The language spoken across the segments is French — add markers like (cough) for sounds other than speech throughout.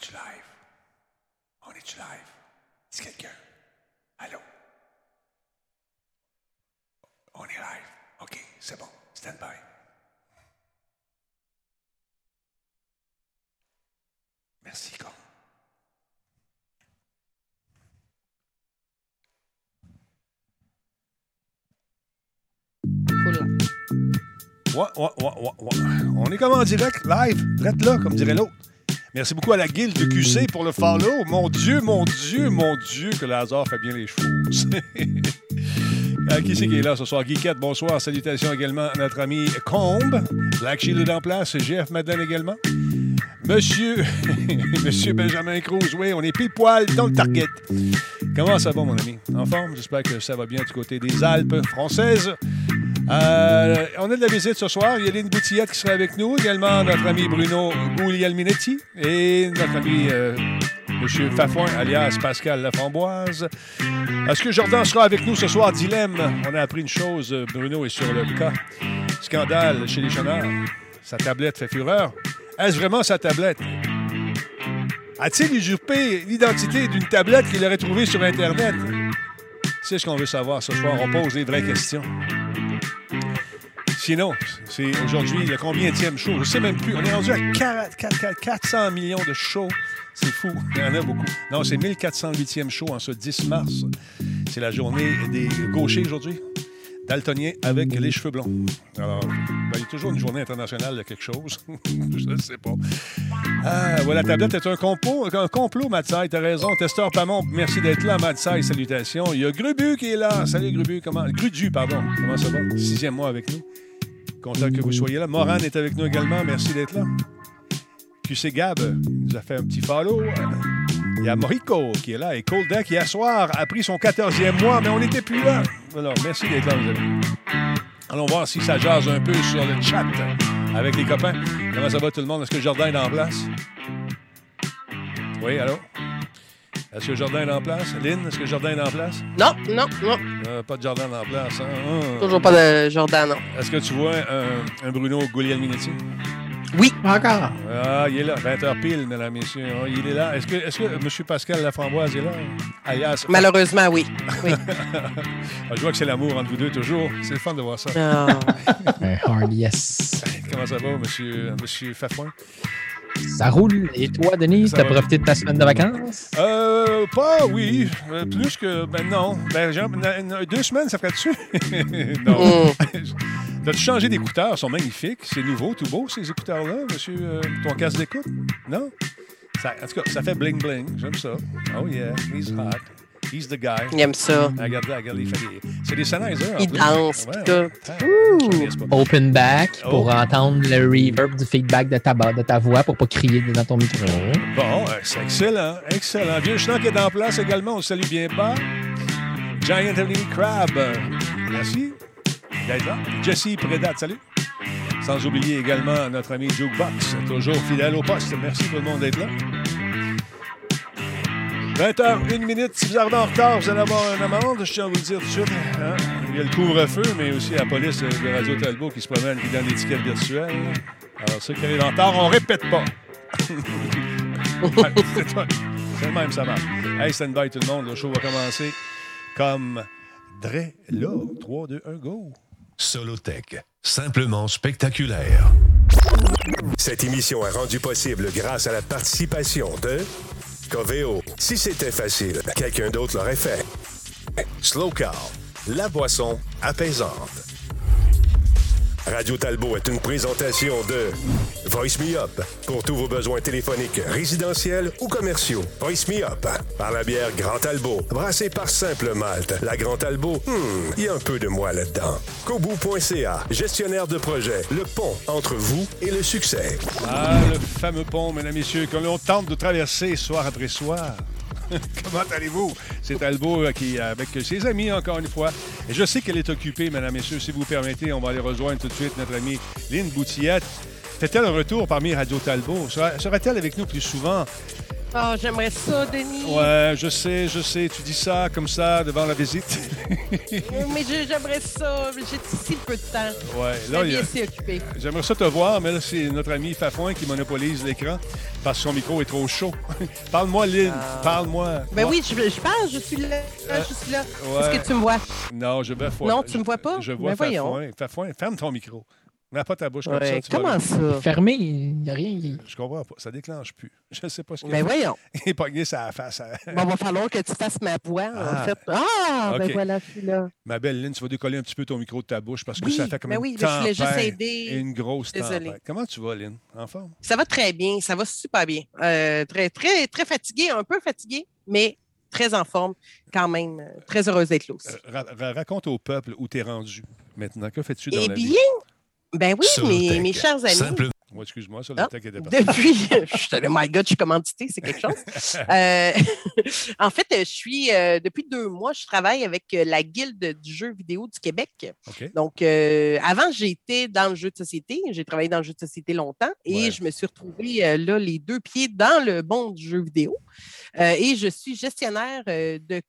est-tu live? On est-tu live? Est-ce quelqu'un? Allô? On est live. OK, c'est bon. Stand by. Merci, con. Ouais, ouais, ouais, ouais, ouais. On est comme en direct, live, direct là, comme dirait l'autre. Merci beaucoup à la guilde de QC pour le follow. Mon Dieu, mon Dieu, mon Dieu, que le hasard fait bien les choses. (laughs) Euh, qui c'est qui est là ce soir? Guiquette, bonsoir. Salutations également à notre ami Combe. Black Shield est en place. GF Madeleine également. Monsieur, (laughs) Monsieur Benjamin Cruz, oui, on est pile poil dans le target. Comment ça va, mon ami? En forme? J'espère que ça va bien du côté des Alpes françaises. Euh, on a de la visite ce soir. Il y a Lynn Boutillette qui sera avec nous. Également notre ami Bruno Guglielminetti et notre ami euh, M. Fafouin, alias Pascal Laframboise. Est-ce que Jordan sera avec nous ce soir? Dilemme. On a appris une chose. Bruno est sur le cas. Scandale chez les chenards. Sa tablette fait fureur. Est-ce vraiment sa tablette? A-t-il usurpé l'identité d'une tablette qu'il aurait trouvée sur Internet? C'est ce qu'on veut savoir ce soir. On pose les vraies questions. Sinon, c'est aujourd'hui le combienième show? Je ne sais même plus. On est rendu à 4, 4, 400 millions de shows. C'est fou. Il y en a beaucoup. Non, c'est 1408e show en ce 10 mars. C'est la journée des gauchers aujourd'hui. Daltonien avec les cheveux blonds. Alors, ben, il y a toujours une journée internationale de quelque chose. (laughs) Je ne sais pas. Ah, voilà, la tablette est un complot, un complot, Matsai. T'as raison. Testeur Pamon, merci d'être là, Matsai. Salutations. Il y a Grubu qui est là. Salut, Grubu. Comment... Grudu, pardon. Comment ça va? Sixième mois avec nous. Content que vous soyez là. Moran est avec nous également. Merci d'être là. QC Gab nous a fait un petit follow. Il y a Moriko qui est là et Colda qui, hier soir, a pris son 14e mois, mais on n'était plus là. Alors, merci d'être là, mes amis. Allons voir si ça jase un peu sur le chat avec les copains. Comment ça va tout le monde? Est-ce que Jordan est en place? Oui, allô? Est-ce que Jordan est en place? Lynn, est-ce que Jordan est en place? Non, non, non. Euh, pas de Jordan en place. Hein? Ah. Toujours pas de Jordan, non. Est-ce que tu vois un, un Bruno Guglielminetti? Oui. Encore? Ah, il est là. 20h pile, mesdames, messieurs. Ah, il est là. Est-ce que, est que M. Pascal Laframboise est là? Alias. Malheureusement, oui. (laughs) oui. Ah, je vois que c'est l'amour entre vous deux toujours. C'est le fun de voir ça. Non. (laughs) Un hard yes. Comment ça va, monsieur, monsieur Fafouin? Ça roule. Et toi, Denis, t'as profité de ta semaine de vacances? Euh, pas, oui. Euh, plus que. Ben non. Ben, genre, deux semaines, ça ferait dessus? (laughs) non. Mm. T'as-tu changé d'écouteurs? Ils sont magnifiques. C'est nouveau, tout beau, ces écouteurs-là, monsieur. euh, ton casque d'écoute? Non? Ça, en tout cas, ça fait bling-bling. J'aime ça. Oh yeah, he's hot. He's the guy. Il aime ça. Regardez, regardez, il fait des... C'est des Il danse, Ouais, pis ouais. tout. Pas. Open back pour Oh. entendre le reverb du feedback de ta, ba- de ta voix pour pas crier dans ton micro. Bon, euh, c'est excellent, excellent. Vieux Schnock est en place également. On salue bien bas. Giant Evelyn Crab, merci d'être là. Jesse Prédat, salut. Sans oublier également notre ami Jukebox, toujours fidèle au poste. Merci tout le monde d'être là. 20h, 1 minute. Si vous arrivez en retard, vous allez avoir une amende. Je tiens à vous le dire tout de suite. hein. Il y a le couvre-feu, mais aussi la police de Radio Talbot qui se promène qui donne l'étiquette virtuelle. Alors, ceux qui arrivent en retard, on répète (laughs) (laughs) pas. C'est le même, ça marche. Hey, stand by tout le monde. Le show va commencer comme Dre là. 3, 2, 1, go. Solotech, simplement spectaculaire. Cette émission est rendue possible grâce à la participation de Si c'était facile, quelqu'un d'autre l'aurait fait. Slow Car, la boisson apaisante. Radio Talbot est une présentation de Voice Me Up pour tous vos besoins téléphoniques, résidentiels ou commerciaux. Voice Me Up par la bière Grand Talbot, brassée par Simple Malte. La Grand Talbot, hmm, il y a un peu de moi là-dedans. Kobu.ca, gestionnaire de projet, le pont entre vous et le succès. Ah, le fameux pont, mesdames et messieurs, que l'on tente de traverser soir après soir. (laughs) Comment allez-vous? C'est Talbot euh, qui est avec ses amis, encore une fois. Et je sais qu'elle est occupée, mesdames messieurs. Si vous permettez, on va aller rejoindre tout de suite notre amie Lynn Boutillette. Fait-elle un retour parmi Radio Talbot? Sera- Sera-t-elle avec nous plus souvent? Oh, j'aimerais ça, Denis. Ouais, je sais, je sais. Tu dis ça comme ça devant la visite. Mais je- j'aimerais ça. J'ai si peu de temps. ouais, là, il a-. J'aimerais ça te voir, mais là, c'est notre ami Fafouin qui monopolise l'écran parce que son micro est trop chaud. (laughs) Parle-moi, Lynn. Ah. Parle-moi. Ben oui, je, je parle, je suis là. Euh, je suis là. ouais. Est-ce que tu me vois? Non, je vais Non, tu me vois pas? Je vois Ben voyons. Fafouin. Fafouin, ferme ton micro. Mets pas ta bouche comme Ouais, ça. tu vas comment ça? Fermé, il n'y a rien. Je comprends pas. Ça déclenche plus. (laughs) Je sais pas ce qu'il Ben a fait. voyons. (laughs) Il est pogné sa face. à- Bon, va falloir que tu fasses ma voix, Ah. en fait. Ah, ben voilà, je suis là. Ma belle Lynn, tu vas décoller un petit peu ton micro de ta bouche parce que Oui, ça fait comme ben une oui, mais je voulais juste aider. et une grosse Désolée. tempête. Comment tu vas, Lynn? En forme? Ça va très bien, ça va super bien. Euh, très, très, très fatigué, un peu fatigué, mais très en forme quand même. Euh, Très heureuse d'être là aussi. Euh, ra- ra- raconte au peuple où t'es rendu maintenant. Que fais-tu dans Eh la bien, vie? Ben oui, mes, mes chers amis. Simplement. Ouais, excuse-moi, ça, Ah, le tech était parti. Depuis, (laughs) je suis allée, my God, je suis commandité, c'est quelque chose. (laughs) Euh, (laughs) en fait, je suis, euh, depuis deux mois, je travaille avec euh, la Guilde du jeu vidéo du Québec. Donc, euh, avant, j'étais dans le jeu de société. J'ai travaillé dans le jeu de société longtemps et Ouais. je me suis retrouvée là, les deux pieds dans le monde du jeu vidéo. Et je suis gestionnaire, de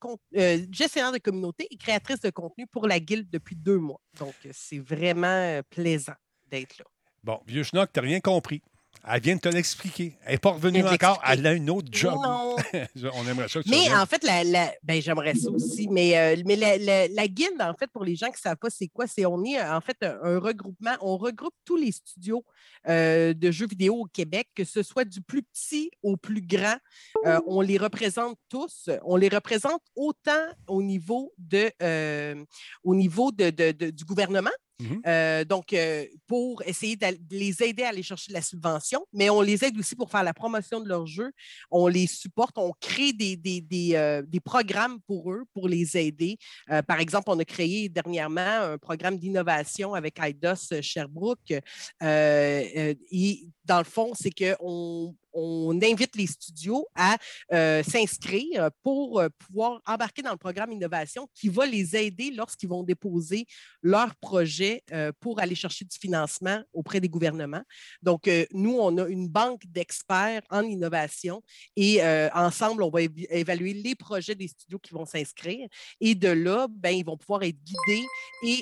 gestionnaire de communauté et créatrice de contenu pour la Guilde depuis deux mois. Donc, c'est vraiment plaisant d'être là. Bon, vieux schnock, t'as rien compris. Elle vient de te l'expliquer. Elle n'est pas revenue encore. Elle a une autre job. Non. (laughs) On aimerait ça que tu Mais reviennes. en fait, la, la- ben, j'aimerais ça aussi. Mais, euh, mais la, la- la guilde, en fait, pour les gens qui ne savent pas c'est quoi, c'est on est euh, en fait un, un regroupement. On regroupe tous les studios euh, de jeux vidéo au Québec, que ce soit du plus petit au plus grand. Euh, on les représente tous. On les représente autant au niveau, de, au niveau de- de- de- du gouvernement. Mhm. Euh, donc, euh, pour essayer de les aider à aller chercher de la subvention, mais on les aide aussi pour faire la promotion de leur jeu on les supporte, on crée des, des, des, euh, programmes pour eux, pour les aider. Par exemple, on a créé dernièrement un programme d'innovation avec IDOS Sherbrooke. Dans le fond, c'est qu'on on invite les studios à euh, s'inscrire pour euh, pouvoir embarquer dans le programme innovation qui va les aider lorsqu'ils vont déposer leur projet euh, pour aller chercher du financement auprès des gouvernements. Donc, euh, nous, on a une banque d'experts en innovation et ensemble, on va évaluer les projets des studios qui vont s'inscrire. Et de là, ben, ils vont pouvoir être guidés et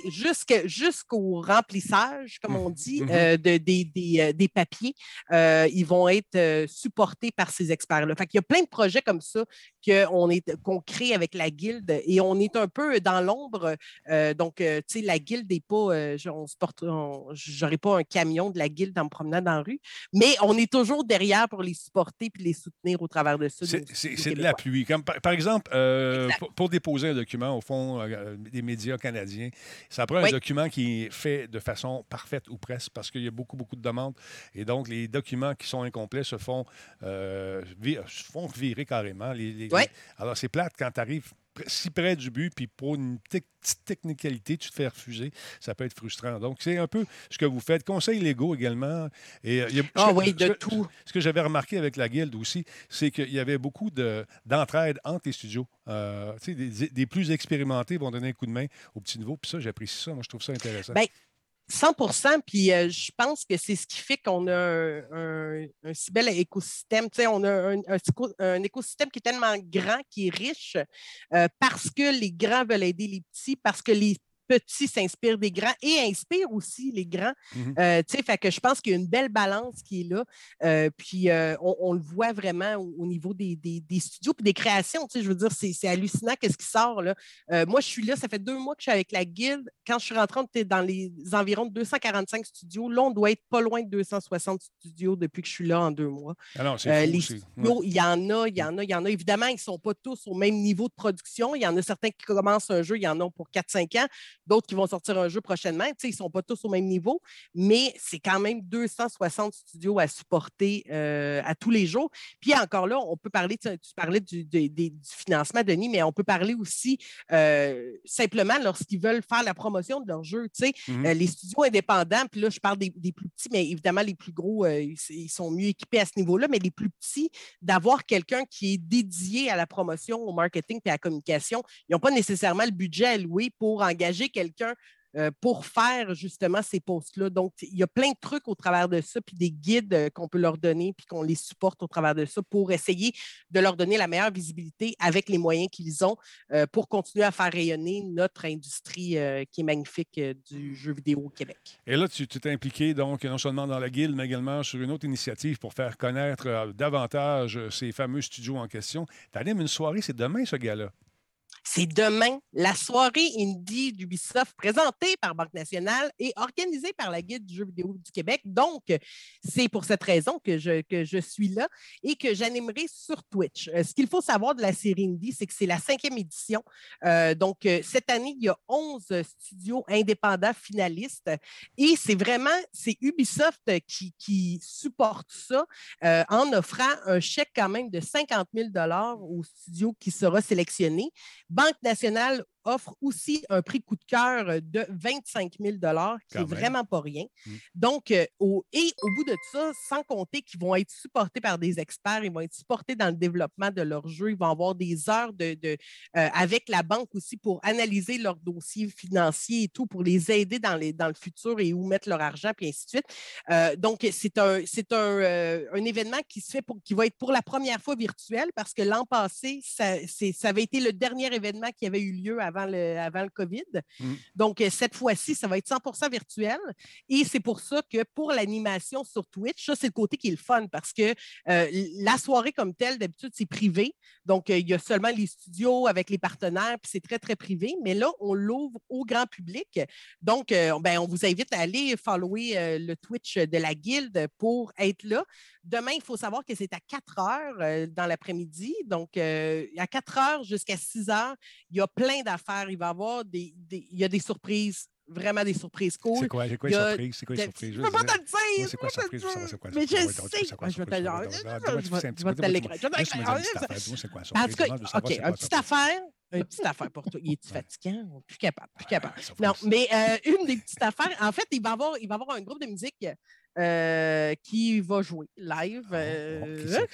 jusqu'au remplissage, comme on dit, de- des, des, des papiers, ils vont être euh, supportés par ces experts-là. Qu'il y a plein de projets comme ça qu'on qu'on crée avec la guilde et on est un peu dans l'ombre. Euh, donc, euh, tu sais, la guilde n'est pas, euh, je- on se porte, on- j'aurais pas un camion de la guilde en me promenant dans la rue, mais on est toujours derrière pour les supporter puis les soutenir au travers de ça. C'est- de québécois. l'appui. Comme par, par exemple, euh, pour, pour déposer un document au fond des médias canadiens, ça prend un document qui est fait de façon parfaite ou presque parce qu'il y a beaucoup, beaucoup de demandes. Et donc, les documents qui sont incomplets se font, se font virer carrément. Les, les- Alors, c'est plate quand tu arrives si près du but, puis pour une petite technicalité, tu te fais refuser. Ça peut être frustrant. Donc, c'est un peu ce que vous faites. Conseils légaux également. Et, euh, il y a- Ah ce que- oui, ce de que- tout. ce que j'avais remarqué avec la Guilde aussi, c'est qu'il y avait beaucoup de- d'entraide entre les studios. Euh, des, des plus expérimentés vont donner un coup de main au petit niveau. Puis ça, j'apprécie ça. Moi, je trouve ça intéressant. Ben, 100% Puis euh, je pense que c'est ce qui fait qu'on a un, un- un si bel écosystème. Tu sais, on a un, un écosystème qui est tellement grand, qui est riche, euh, parce que les grands veulent aider les petits, parce que les petits s'inspirent des grands et inspirent aussi les grands. Mhm. Euh, tu sais, fait que je pense qu'il y a une belle balance qui est là. Euh, puis euh, on, on le voit vraiment au, au niveau des, des- des studios puis des créations. Tu sais, je veux dire, c'est hallucinant qu'est-ce qui sort. Là. Moi, je suis là, ça fait deux mois que je suis avec la guilde. Quand je suis rentrée, on était dans les environs de 245 studios. Là, on doit être pas loin de 260 studios depuis que je suis là en deux mois. Ah non, c'est les studios, il y en a, il y en a, il y en a. Évidemment, ils ne sont pas tous au même niveau de production. Il y en a certains qui commencent un jeu, il y en a pour 4-5 ans, d'autres qui vont sortir un jeu prochainement. Tu sais, ils ne sont pas tous au même niveau, mais c'est quand même 260 studios à supporter euh, à tous les jours. Puis encore là, on peut parler, tu, tu parlais du, des- des- du financement, Denis, mais on peut parler aussi euh, simplement lorsqu'ils veulent faire la promotion de leur jeu. Tu sais, Mhm. euh, les studios indépendants, puis là, je parle des, des plus petits, mais évidemment, les plus gros, ils, ils sont mieux équipés à ce niveau-là, mais les plus petits, d'avoir quelqu'un qui est dédié à la promotion, au marketing et à la communication, ils n'ont pas nécessairement le budget alloué pour engager quelqu'un euh, pour faire justement ces posts-là. Donc, il y a plein de trucs au travers de ça, puis des guides euh, qu'on peut leur donner, puis qu'on les supporte au travers de ça pour essayer de leur donner la meilleure visibilité avec les moyens qu'ils ont euh, pour continuer à faire rayonner notre industrie qui est magnifique du jeu vidéo au Québec. Et là, tu t'es impliqué donc non seulement dans la guilde, mais également sur une autre initiative pour faire connaître davantage ces fameux studios en question. Tu animes une soirée, c'est demain ce gars-là. C'est demain, la soirée indie d'Ubisoft présentée par Banque Nationale et organisée par la Guide du jeu vidéo du Québec. Donc, c'est pour cette raison que je, que je suis là et que j'animerai sur Twitch. Euh, ce qu'il faut savoir de la série indie, c'est que c'est la cinquième édition. Euh, donc, euh, cette année, il y a 11 studios indépendants finalistes et c'est vraiment, c'est Ubisoft qui, qui supporte ça en offrant un chèque quand même de 50 000 au studio qui sera sélectionné. Banque nationale offre aussi un prix coup de cœur de 25 000 qui Quand est même. vraiment pas rien. Mm. Donc, euh, au, et au bout de ça, sans compter qu'ils vont être supportés par des experts, ils vont être supportés dans le développement de leur jeu, ils vont avoir des heures de, de, euh, avec la banque aussi pour analyser leurs dossiers financiers et tout, pour les aider dans, les, dans le futur et où mettre leur argent, puis ainsi de suite. Euh, donc, c'est un, c'est un, euh, un événement qui se fait pour, qui va être pour la première fois virtuel parce que l'an passé, ça, c'est- ça avait été le dernier événement qui avait eu lieu avant le, avant le COVID. Mm. Donc, euh, cette fois-ci, ça va être 100% virtuel. Et c'est pour ça que pour l'animation sur Twitch, ça, c'est le côté qui est le fun parce que euh, la soirée comme telle, d'habitude, c'est privé. Donc, euh, il y a seulement les studios avec les partenaires, puis c'est très, très privé. Mais là, on l'ouvre au grand public. Donc, euh, ben, on vous invite à aller follower le Twitch de la Guilde pour être là. Demain, il faut savoir que c'est à 4 heures euh, dans l'après-midi. Donc, euh, à 4 heures jusqu'à 6 heures, il y a plein d'affaires. Il va y avoir des, des- il y a des surprises, vraiment des surprises cool. quoi, c'est quoi y les surprises? C'est quoi les Je surprises? ne peux pas te le dire. C'est quoi je peux surprise? pas Je te sais le c'est quoi dire. Mais je sais. quoi Je vais te le? Je je. Je quoi En tout cas, OK, quoi une petite affaire. Une petite affaire pour toi. Il est-tu fatigant? Plus capable, plus capable. Non, mais euh, une des petites affaires, en fait, il va y avoir, il va y avoir un groupe de musique euh, qui va jouer live. Ah, euh?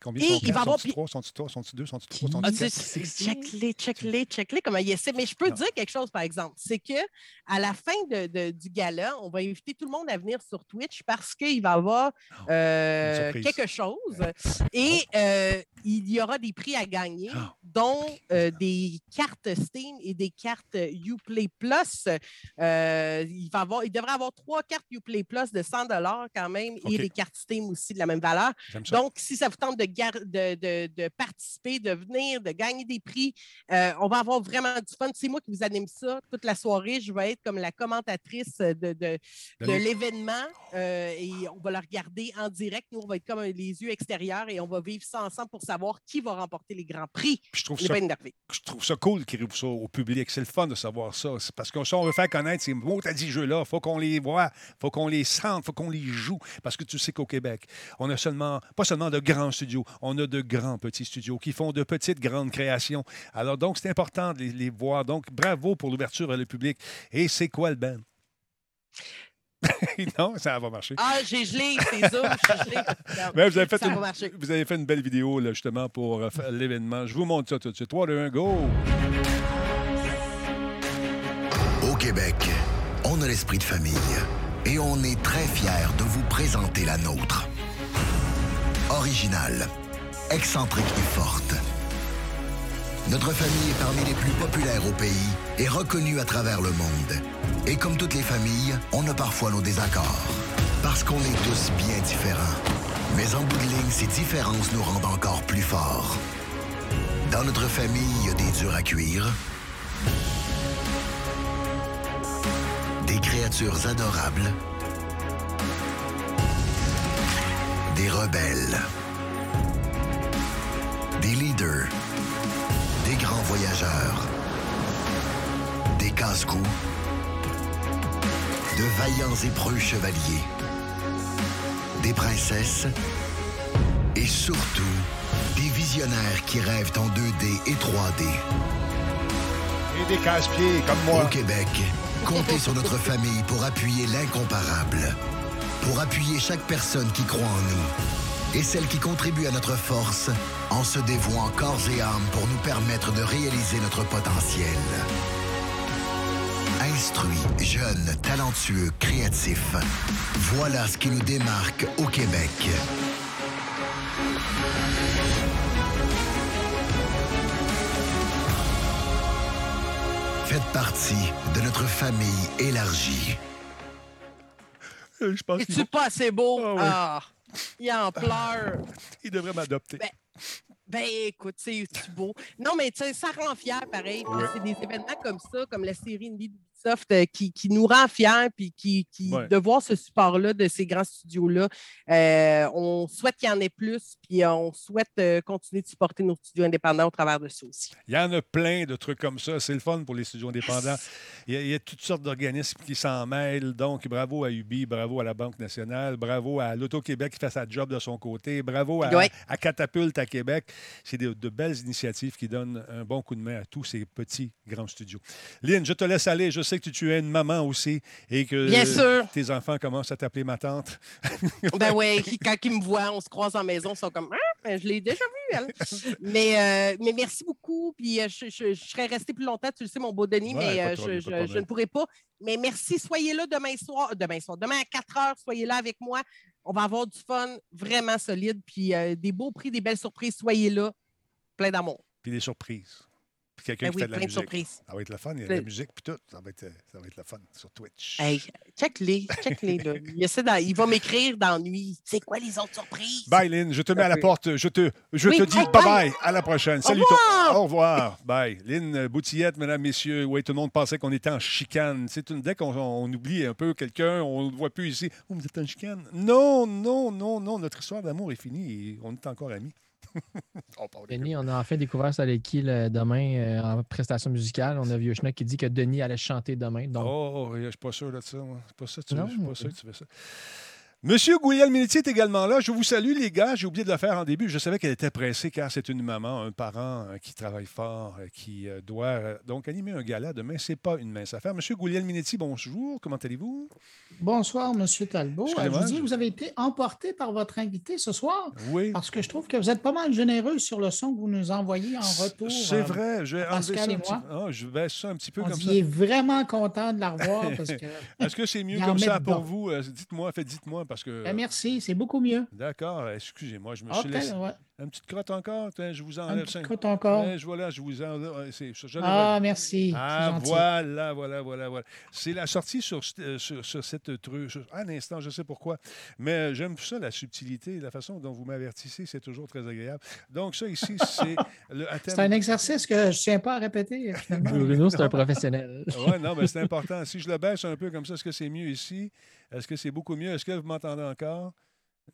Combien et sont il va avoir- Sont-tu trois? Sont-tu trois? Sont-tu deux? Sont-tu trois? Ah, sais, Check-les, check-les, check-les, comment il essaie. Mais je peux Non. dire quelque chose, par exemple. C'est que à la fin de- de- du gala, on va inviter tout le monde à venir sur Twitch parce qu'il va y avoir euh, Une surprise. quelque chose. Et euh, il y aura des prix à gagner, Ah, dont euh, des cartes Steam et des cartes Uplay Plus. Euh, il, va avoir, il devrait avoir trois cartes Uplay Plus de 100 quand même et des cartes Steam aussi de la même valeur. Donc, si ça vous tente de, de, de- de participer, de venir, de gagner des prix, euh, on va avoir vraiment du fun. C'est moi qui vous anime ça toute la soirée. Je vais être comme la commentatrice de, l'événement et on va le regarder en direct. Nous, on va être comme les yeux extérieurs et on va vivre ça ensemble pour savoir qui va remporter les grands prix. Puis je trouve ça je trouve ça cool qu'ils ouvrent ça au public. C'est le fun de savoir ça. C'est parce que si on veut faire connaître ces mots, t'as dit jeux-là, faut qu'on les voit, faut qu'on les sente, faut qu'on les joue. Parce que tu sais qu'au Québec, on a seulement, pas seulement de grands studios, on a de grands petits studios qui font de petites grandes créations. Alors donc, c'est important de les, les voir. Donc, bravo pour l'ouverture à le public. Et c'est quoi le band? (laughs) non, ça va marcher. Ah, j'ai gelé, c'est Zoom, j'ai gelé. (laughs) Non, Mais vous, avez fait ça une, va marcher. vous avez fait une belle vidéo là, justement pour euh, faire l'événement. Je vous montre ça tout de suite. 3, 2, 1, go! Au Québec, on a l'esprit de famille et on est très fiers de vous présenter la nôtre. Originale, excentrique et forte. Notre famille est parmi les plus populaires au pays et reconnue à travers le monde. Et comme toutes les familles, on a parfois nos désaccords. Parce qu'on est tous bien différents. Mais en bout de ligne, ces différences nous rendent encore plus forts. Dans notre famille, il y a des durs à cuire, des créatures adorables, des rebelles, des leaders, voyageurs, des casse-coups, de vaillants et preux chevaliers, des princesses et surtout des visionnaires qui rêvent en 2D et 3D. Et des casse-pieds comme moi. Au Québec, comptez sur notre famille pour appuyer l'incomparable. Pour appuyer chaque personne qui croit en nous. Et celle qui contribue à notre force en se dévouant corps et âme pour nous permettre de réaliser notre potentiel. instruit, jeune, talentueux, créatif. Voilà ce qui nous démarque au Québec. Faites partie de notre famille élargie. Euh, Je pense qu'il Es-tu pas assez beau? Ah ouais. Ah, il en pleure. il devrait m'adopter. Ben, Ben écoute, c'est beau? Non, mais ça rend fier pareil. Ouais. C'est des événements comme ça, comme la série Indie d'Ubisoft, euh, qui, qui nous rend fiers, puis qui, qui- Ouais. de voir ce support-là de ces grands studios-là. Euh, on souhaite qu'il y en ait plus, puis euh, on souhaite euh, continuer de supporter nos studios indépendants au travers de ça aussi. Il y en a plein de trucs comme ça. C'est le fun pour les studios indépendants. Il y a, il y a toutes sortes d'organismes qui s'en mêlent. Donc, bravo à Ubi, bravo à la Banque nationale, bravo à l'Auto-Québec qui fait sa job de son côté, bravo à, Ouais. à Catapulte à Québec. C'est de, de belles initiatives qui donnent un bon coup de main à tous ces petits, grands studios. Lynn, je te laisse aller. Je sais que tu es une maman aussi et que Bien sûr. tes enfants commencent à t'appeler ma tante. (laughs) Ben ouais, qui- (laughs) quand ils me voient, on se croise en maison, ils sont comme Ah, ben, je l'ai déjà vu, elle. mais, euh, mais merci beaucoup. Puis euh, je, je- je serais restée plus longtemps, tu le sais, mon beau Denis, Ouais, mais de euh, problème, je, de je- je ne pourrai pas. Mais merci, soyez là demain soir. Demain soir, demain à 4 heures, soyez là avec moi. On va avoir du fun vraiment solide. Puis euh, des beaux prix, des belles surprises. Soyez là. Plein d'amour. Puis des surprises. Puis quelqu'un Ben qui oui, fait de la musique. surprises. Ça va être le fun. Il y a de la musique puis tout. Ça va être, ça va être le fun sur Twitch. Hey, check-les, check-les. là. (laughs) Il, va m'écrire d'ennui. C'est quoi les autres surprises? Bye, Lynn. Je te mets à la porte. Je te, je Oui, te dis bye, bye-bye. À la prochaine. Salut. toi. revoir. Au revoir. Bye. Lynn Boutillette, mesdames, messieurs. Oui, tout le monde pensait qu'on était en chicane. C'est une, dès qu'on on oublie un peu quelqu'un, on ne le voit plus ici. Oh, vous êtes en chicane? Non, non, non, non. Notre histoire d'amour est finie et on est encore amis. (laughs) on Denis, on a enfin découvert ça avec qui le- demain euh, en prestation musicale. On a Vieux Schnock qui dit que Denis allait chanter demain. Donc, Oh, je ne suis pas sûr de ça. moi. C'est pas ça. que Tu veux. Non, Je suis pas sûr que tu veux ça. Monsieur Gouliel Minetti est également là. Je vous salue, les gars. J'ai oublié de le faire en début. Je savais qu'elle était pressée car c'est une maman, un parent euh, qui travaille fort, euh, qui euh, doit donc animer un gala demain. C'est pas une mince affaire. Monsieur Gouliel Minetti, bonjour. Comment allez-vous? Bonsoir, Monsieur Talbot. Je vous dis, vous avez été emporté par votre invité ce soir Oui. parce que je trouve que vous êtes pas mal généreux sur le son que vous nous envoyez en retour. C'est vrai. Je vais Pascal ça et un petit moi. peu. Ah, je ça un petit peu On comme ça. est vraiment content de la revoir. (laughs) Est-ce que c'est mieux comme ça dedans. pour vous? Dites-moi, faites dites-moi parce que. Ben, merci, c'est beaucoup mieux. D'accord, excusez-moi, je me Ok, suis laissé. ouais. Une petite crotte encore? Tiens, je vous enlève petit ça. crotte encore. Ouais, je, voilà, je vous enlève. c'est- je- je Ah, merci. Ah, voilà, voilà, voilà, voilà. C'est la sortie sur, euh, sur, sur cette truc. À un instant, je sais pourquoi. Mais euh, j'aime ça, la subtilité, la façon dont vous m'avertissez, c'est toujours très agréable. Donc, ça ici, (laughs) c'est le C'est un exercice que je ne tiens pas à répéter. Bruno, c'est un professionnel. (laughs) Oui, non, mais c'est important. Si je le baisse un peu comme ça, est-ce que c'est mieux ici? Est-ce que c'est beaucoup mieux? Est-ce que vous m'entendez encore?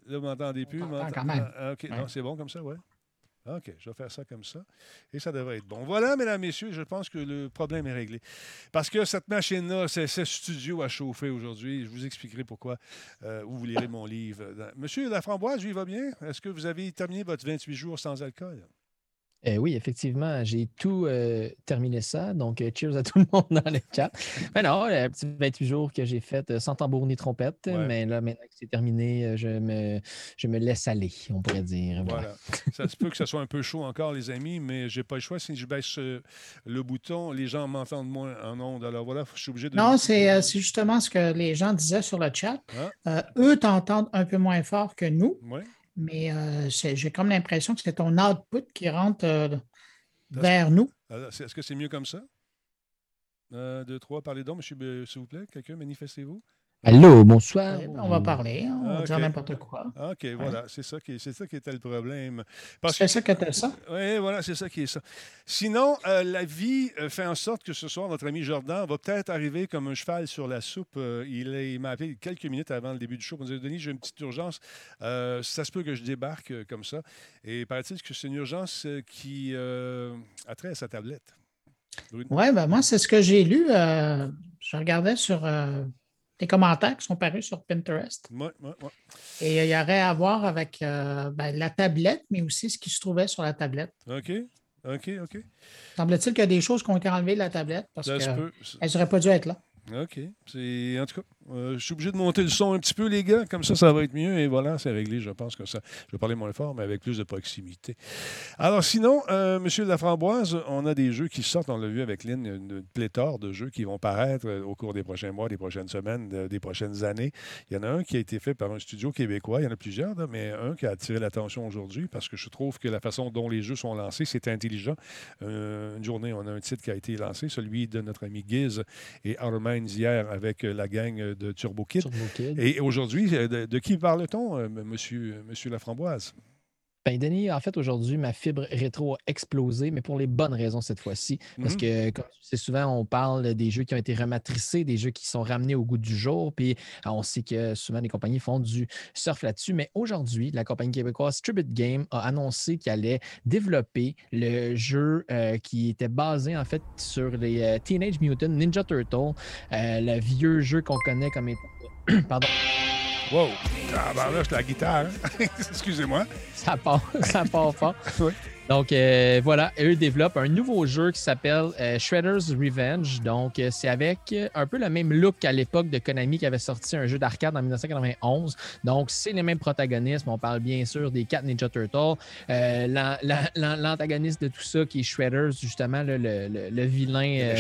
Là, vous m'entendez plus? On quand même. Ah, ah, OK, Ouais. non, c'est bon comme ça, oui. OK, je vais faire ça comme ça. Et ça devrait être bon. Voilà, mesdames, messieurs, je pense que le problème est réglé. Parce que cette machine-là, c'est ce studio à chauffer aujourd'hui. Je vous expliquerai pourquoi. euh, ou vous lirez mon livre. Monsieur Laframboise, lui, va bien? Est-ce que vous avez terminé votre 28 jours sans alcool? Euh, oui, effectivement, j'ai tout euh, terminé ça. Donc, euh, cheers à tout le (laughs) monde dans le chat. Mais non, le petit 28 jours que j'ai fait euh, sans tambour ni trompette. Ouais. Mais là, maintenant que c'est terminé, euh, je me, je me laisse aller, on pourrait dire. Voilà. Voilà. ça se peut que ça soit un peu chaud encore, les amis, mais j'ai pas le choix. Si je baisse euh, le bouton, les gens m'entendent moins en ondes. Alors voilà, je suis obligé de. Non, c'est euh, c'est justement ce que les gens disaient sur le chat. Euh, eux t'entendent un peu moins fort que nous, Ouais. Mais euh, j'ai comme l'impression que c'est ton output qui rentre euh, vers nous. Est-ce que c'est mieux comme ça? Un, deux, trois, parlez donc, monsieur, euh, s'il vous plaît. Quelqu'un, manifestez-vous. Allô, bonsoir. On va parler, on va Ah, dire n'importe quoi. OK, voilà, c'est ça, qui, c'est ça qui était le problème. Parce C'est ça que tu ça? Oui, voilà, c'est ça qui est ça. Sinon, euh, la vie euh, fait en sorte que ce soir, notre ami Jordan va peut-être arriver comme un cheval sur la soupe. Euh, il est- il m'a appelé quelques minutes avant le début du show pour me dire Denis, j'ai une petite urgence. Euh, ça se peut que je débarque comme ça. Et paraît-il que c'est une urgence qui euh, a trait à sa tablette. Oui, ben moi, c'est ce que j'ai lu. euh, je regardais sur les commentaires qui sont parus sur Pinterest. Ouais, ouais, ouais. Et euh, il y aurait à voir avec euh, ben, la tablette, mais aussi ce qui se trouvait sur la tablette. OK, OK, OK. Semble-t-il qu'il y a des choses qui ont été enlevées de la tablette parce qu'elles n'auraient pas dû être là. OK. En tout cas, Euh, je suis obligé de monter le son un petit peu, les gars. Comme ça, ça va être mieux. Et voilà, c'est réglé. Je pense que ça. Je vais parler moins fort, mais avec plus de proximité. Alors, sinon, euh, Monsieur Laframboise, on a des jeux qui sortent. On l'a vu avec Lynn, une, pléthore de jeux qui vont paraître euh, au cours des prochains mois, des prochaines semaines, de- des prochaines années. Il y en a un qui a été fait par un studio québécois. Il y en a plusieurs, mais un qui a attiré l'attention aujourd'hui parce que je trouve que la façon dont les jeux sont lancés, c'est intelligent. Euh, une journée, on a un titre qui a été lancé, celui de notre ami Giz et Outer Hier avec euh, la gang euh, de Turbo Kid. Turbo Kid. Et aujourd'hui, euh, de, de qui parle-t-on, monsieur, monsieur Laframboise? Ben, Denis, en fait, aujourd'hui, ma fibre rétro a explosé, mais pour les bonnes raisons cette fois-ci. Parce Mhm. que, comme tu sais, souvent, on parle des jeux qui ont été rematricés, des jeux qui sont ramenés au goût du jour. Puis euh, on sait que souvent, les compagnies font du surf là-dessus. Mais aujourd'hui, la compagnie québécoise Tribute Game a annoncé qu'elle allait développer le jeu euh, qui était basé, en fait, sur les euh, Teenage Mutant Ninja Turtle, euh, le vieux jeu qu'on connaît comme étant. (clears throat) Pardon, Wow! Ah, ben là, c'est la guitare. hein? (laughs) Excusez-moi. ça part, (laughs) ça part fort. (laughs) Oui. Donc euh, voilà, eux développent un nouveau jeu qui s'appelle euh, Shredder's Revenge. Donc euh, c'est avec un peu le même look qu'à l'époque de Konami qui avait sorti un jeu d'arcade en 1991. Donc c'est les mêmes protagonistes. On parle bien sûr des quatre Ninja Turtles. L'an- l'an- l'an- L'antagoniste de tout ça qui est Shredders, justement, le, le- le vilain.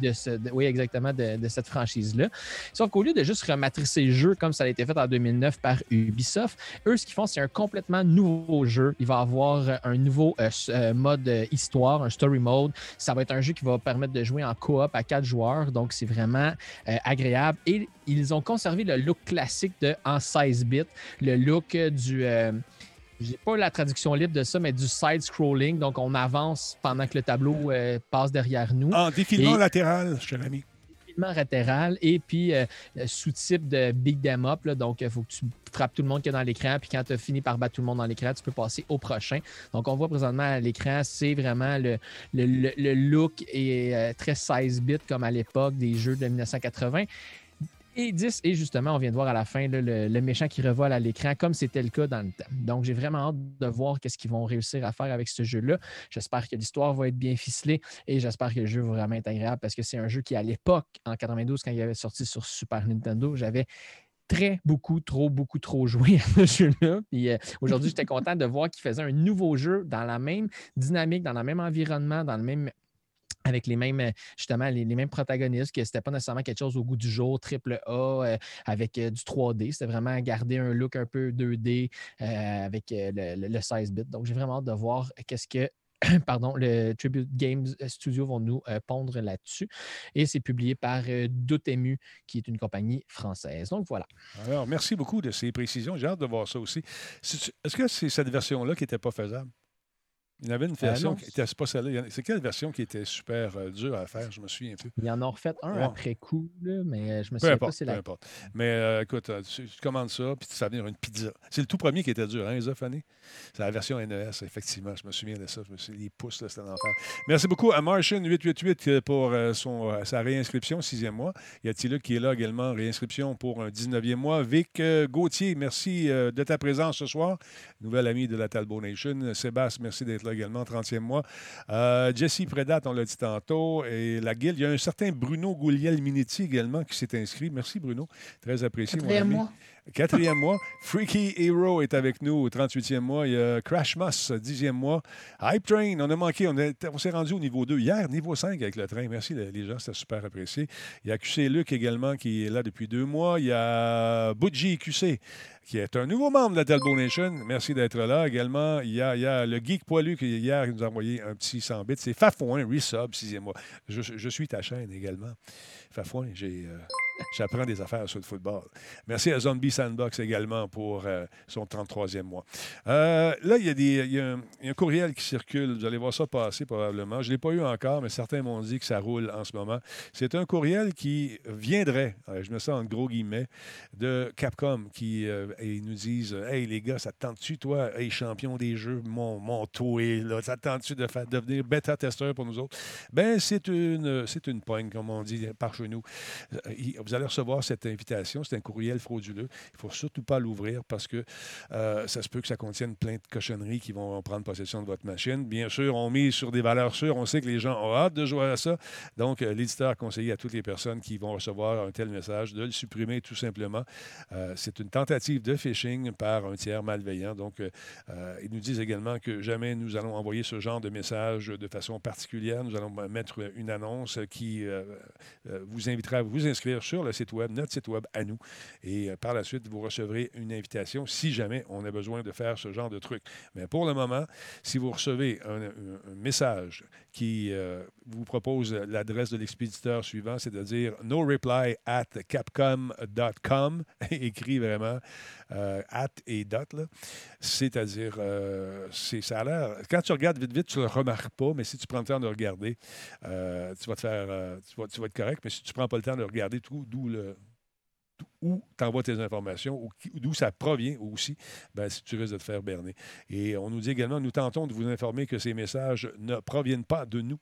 De oui, exactement, de, cette franchise-là. Sauf qu'au lieu de juste rematricer le jeu comme ça a été fait en 2009 par Ubisoft, eux, ce qu'ils font, c'est un complètement nouveau jeu. Il va avoir euh, un nouveau euh, euh, mode histoire, un story mode. Ça va être un jeu qui va permettre de jouer en coop à quatre joueurs. Donc, c'est vraiment agréable. Et ils ont conservé le look classique de en 16 bits, le look du. J'ai pas la traduction libre de ça, mais du side-scrolling. Donc, on avance pendant que le tableau euh, passe derrière nous En défilement Et- latéral, cher ami. défilement latéral et puis euh, euh, sous-type de Big Them Up. là. donc, il faut que tu frappes tout le monde qui est dans l'écran. Puis quand tu as fini par battre tout le monde dans l'écran, tu peux passer au prochain. Donc, on voit présentement à l'écran, c'est vraiment le, le, le- le look est euh, très 16 bits comme à l'époque des jeux de 1980. Et 10, et justement, on vient de voir à la fin le, méchant qui revole à l'écran, comme c'était le cas dans le temps. Donc, j'ai vraiment hâte de voir qu'est-ce qu'ils vont réussir à faire avec ce jeu-là. J'espère que l'histoire va être bien ficelée et j'espère que le jeu va vraiment être agréable parce que c'est un jeu qui, à l'époque, en 92, quand il avait sorti sur Super Nintendo, j'avais très beaucoup, trop, beaucoup, trop joué à ce jeu-là. Euh, aujourd'hui, j'étais content de voir qu'il faisait un nouveau jeu dans la même dynamique, dans le même environnement, dans le même avec les mêmes, euh, justement, les, mêmes protagonistes, que c'était pas nécessairement quelque chose au goût du jour, triple A, euh, avec euh, du 3D. C'était vraiment garder un look un peu 2D euh, avec le, le- le 16 bits. Donc, j'ai vraiment hâte de voir qu'est-ce que (clears throat) pardon, le Tribute Games Studio vont nous pondre là-dessus. Et c'est publié par euh, Dotemu, qui est une compagnie française. Donc, voilà. Alors, merci beaucoup de ces précisions. J'ai hâte de voir ça aussi. Est-ce que c'est cette version-là qui n'était pas faisable? Il y en avait une version non. qui était pas celle-là. C'est quelle version qui était super euh, dure à faire? Je me souviens plus. Il y en a refait un Ouais. après coup, là, mais je me Peu souviens pas importe, peu la importe. Mais euh, écoute, euh, tu, tu commandes ça, puis ça va venir une pizza. C'est le tout premier qui était dur, hein, les Fanny? C'est la version NES, effectivement. Je me souviens de ça. Je me souviens, les pouces, c'était l'enfer. Merci beaucoup à Martian888 euh, pour son, sa réinscription, sixième mois. Il y a Tila qui est là également, réinscription pour un 19e mois. Vic Gauthier, merci de ta présence ce soir. Nouvelle amie de la Talbot Nation. Sébastien, merci d'être là également, 30e mois. Euh, Jesse Prédat, on l'a dit tantôt. Et la guilde, il y a un certain Bruno Gouliel-Minetti également qui s'est inscrit. Merci Bruno, très apprécié. mon ami. mois. Quatrième mois. Freaky Hero est avec nous au 38e mois. Il y a Crash Moss, 10e mois. Hype Train, on a manqué. On, est- on s'est rendu au niveau 2 hier, niveau 5 avec le train. Merci les gens, c'était super apprécié. Il y a QC Luc également qui est là depuis deux mois. Il y a Budgie QC qui est un nouveau membre de la Talbot Nation. Merci d'être là. Également, il y, a, le Geek Poilu qui, hier, nous a envoyé un petit 100 bits. C'est Fafouin, Resub, sixième mois. Je, je suis ta chaîne également. Fafouin, j'ai, euh, j'apprends des affaires sur le football. Merci à Zombie Sandbox également pour euh, son 33e mois. Euh, là, il y, a un, courriel qui circule. Vous allez voir ça passer probablement. Je ne l'ai pas eu encore, mais certains m'ont dit que ça roule en ce moment. C'est un courriel qui viendrait, euh, je mets ça en gros guillemets, de Capcom qui nous disent Hey les gars, ça te tente-tu, toi, champion des jeux, mon, mon là, ça te tente-tu de faire, devenir bêta-testeur pour nous autres? Ben, c'est une, c'est une comme on dit par chez nous. Vous allez recevoir cette invitation. C'est un courriel frauduleux. Il ne faut surtout pas l'ouvrir parce que euh, ça se peut que ça contienne plein de cochonneries qui vont prendre possession de votre machine. Bien sûr, on mise sur des valeurs sûres. On sait que les gens ont hâte de jouer à ça. Donc, euh, l'éditeur a conseillé à toutes les personnes qui vont recevoir un tel message de le supprimer tout simplement. Euh, c'est une tentative de phishing par un tiers malveillant. Donc, ils nous disent également que jamais nous allons envoyer ce genre de message de façon particulière. Nous allons mettre une annonce qui vous invitera à vous inscrire sur le site Web, notre site Web à nous. Et par la suite, vous recevrez une invitation si jamais on a besoin de faire ce genre de truc. Mais pour le moment, si vous recevez un, message qui euh, vous propose l'adresse de l'expéditeur suivant, c'est-à-dire no reply at capcom.com, (laughs) écrit vraiment euh, at et dot, c'est-à-dire, euh, ça a l'air, quand tu regardes vite, vite, tu ne le remarques pas, mais si tu prends le temps de regarder, tu vas faire, tu vas, tu vas être correct, mais si tu ne prends pas le temps de regarder d'où le où tu envoies tes informations, d'où ça provient aussi, ben, si tu risques de te faire berner. Et on nous dit également, nous tentons de vous informer que ces messages ne proviennent pas de nous.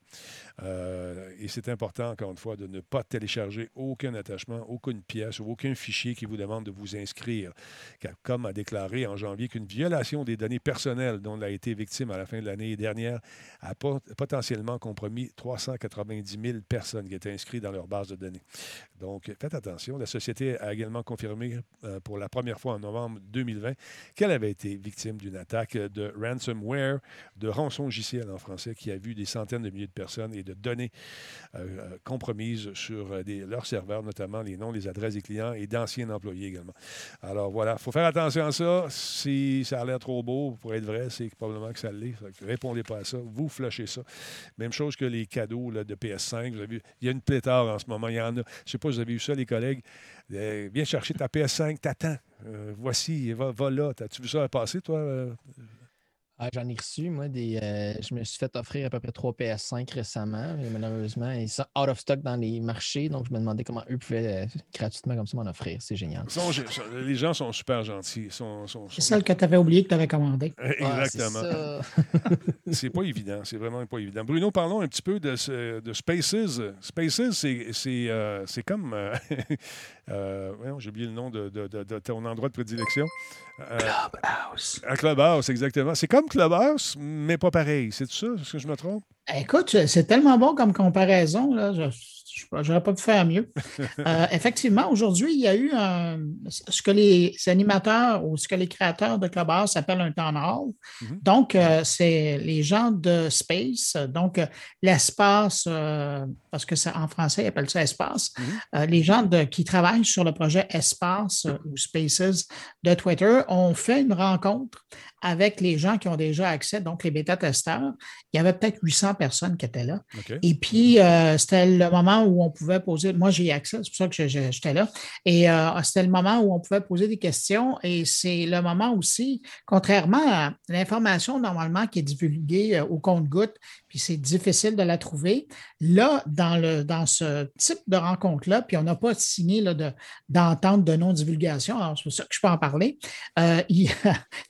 Euh, et c'est important, encore une fois, de ne pas télécharger aucun attachement, aucune pièce ou aucun fichier qui vous demande de vous inscrire. Capcom a déclaré en janvier qu'une violation des données personnelles dont elle a été victime à la fin de l'année dernière a potentiellement compromis 390 000 personnes qui étaient inscrites dans leur base de données. Donc, faites attention. La société a également confirmé euh, pour la première fois en novembre 2020 qu'elle avait été victime d'une attaque de ransomware, de rançon JCL en français, qui a vu des centaines de milliers de personnes et de données euh, euh, compromises sur leurs serveurs, notamment les noms, les adresses des clients et d'anciens employés également. Alors voilà, il faut faire attention à ça. Si ça a l'air trop beau pour être vrai, c'est probablement que ça l'est. Répondez pas à ça. Vous flushez ça. Même chose que les cadeaux de PS5. Vous avez vu, il y a une pléthore en ce moment. Il y en a. Je ne sais pas si vous avez vu ça, les collègues. Euh, chercher ta PS5, t'attends. Euh, voici, va, va là. As-tu vu ça passer, toi? Ah, j'en ai reçu, moi, des. Euh, je me suis fait offrir à peu près 3 PS5 récemment, mais malheureusement, ils sont out of stock dans les marchés, donc je me demandais comment eux pouvaient euh, gratuitement comme ça m'en offrir. C'est génial. les gens sont super gentils. c'est celle que tu avais oublié que tu avais commandé. (laughs) Exactement. (laughs) (laughs) c'est pas évident. C'est vraiment pas évident. Bruno, parlons un petit peu de, de Spaces. Spaces, c'est euh, comme. J'ai oublié le nom de, de, ton endroit de prédilection. Clubhouse. Un Clubhouse, exactement. C'est comme Clubhouse, mais pas pareil. C'est ça? Est-ce que je me trompe? Écoute, c'est tellement bon comme comparaison. Là. Je n'aurais pas pu faire mieux. (laughs) Euh, effectivement, aujourd'hui, il y a eu ce que les animateurs ou ce que les créateurs de Clubhouse appellent un town hall. Mhm. Donc, euh, c'est les gens de Space, donc euh, l'espace, parce que en français, ils appellent ça espace. Mhm. les gens de, qui travaillent sur le projet Espace ou Spaces de Twitter ont fait une rencontre avec les gens qui ont déjà accès, donc les bêta-testeurs. Il y avait peut-être 800 personnes qui étaient là. Et puis, euh, c'était le moment où on pouvait poser, moi j'ai accès, c'est pour ça que j'étais là, et euh, c'était le moment où on pouvait poser des questions et c'est le moment aussi, contrairement à l'information normalement qui est divulguée euh, au compte-goutte, puis c'est difficile de la trouver. Là, dans, le, dans ce type de rencontre-là, puis on n'a pas signé d'entente de, non-divulgation, alors c'est pour ça que je peux en parler, (laughs) il,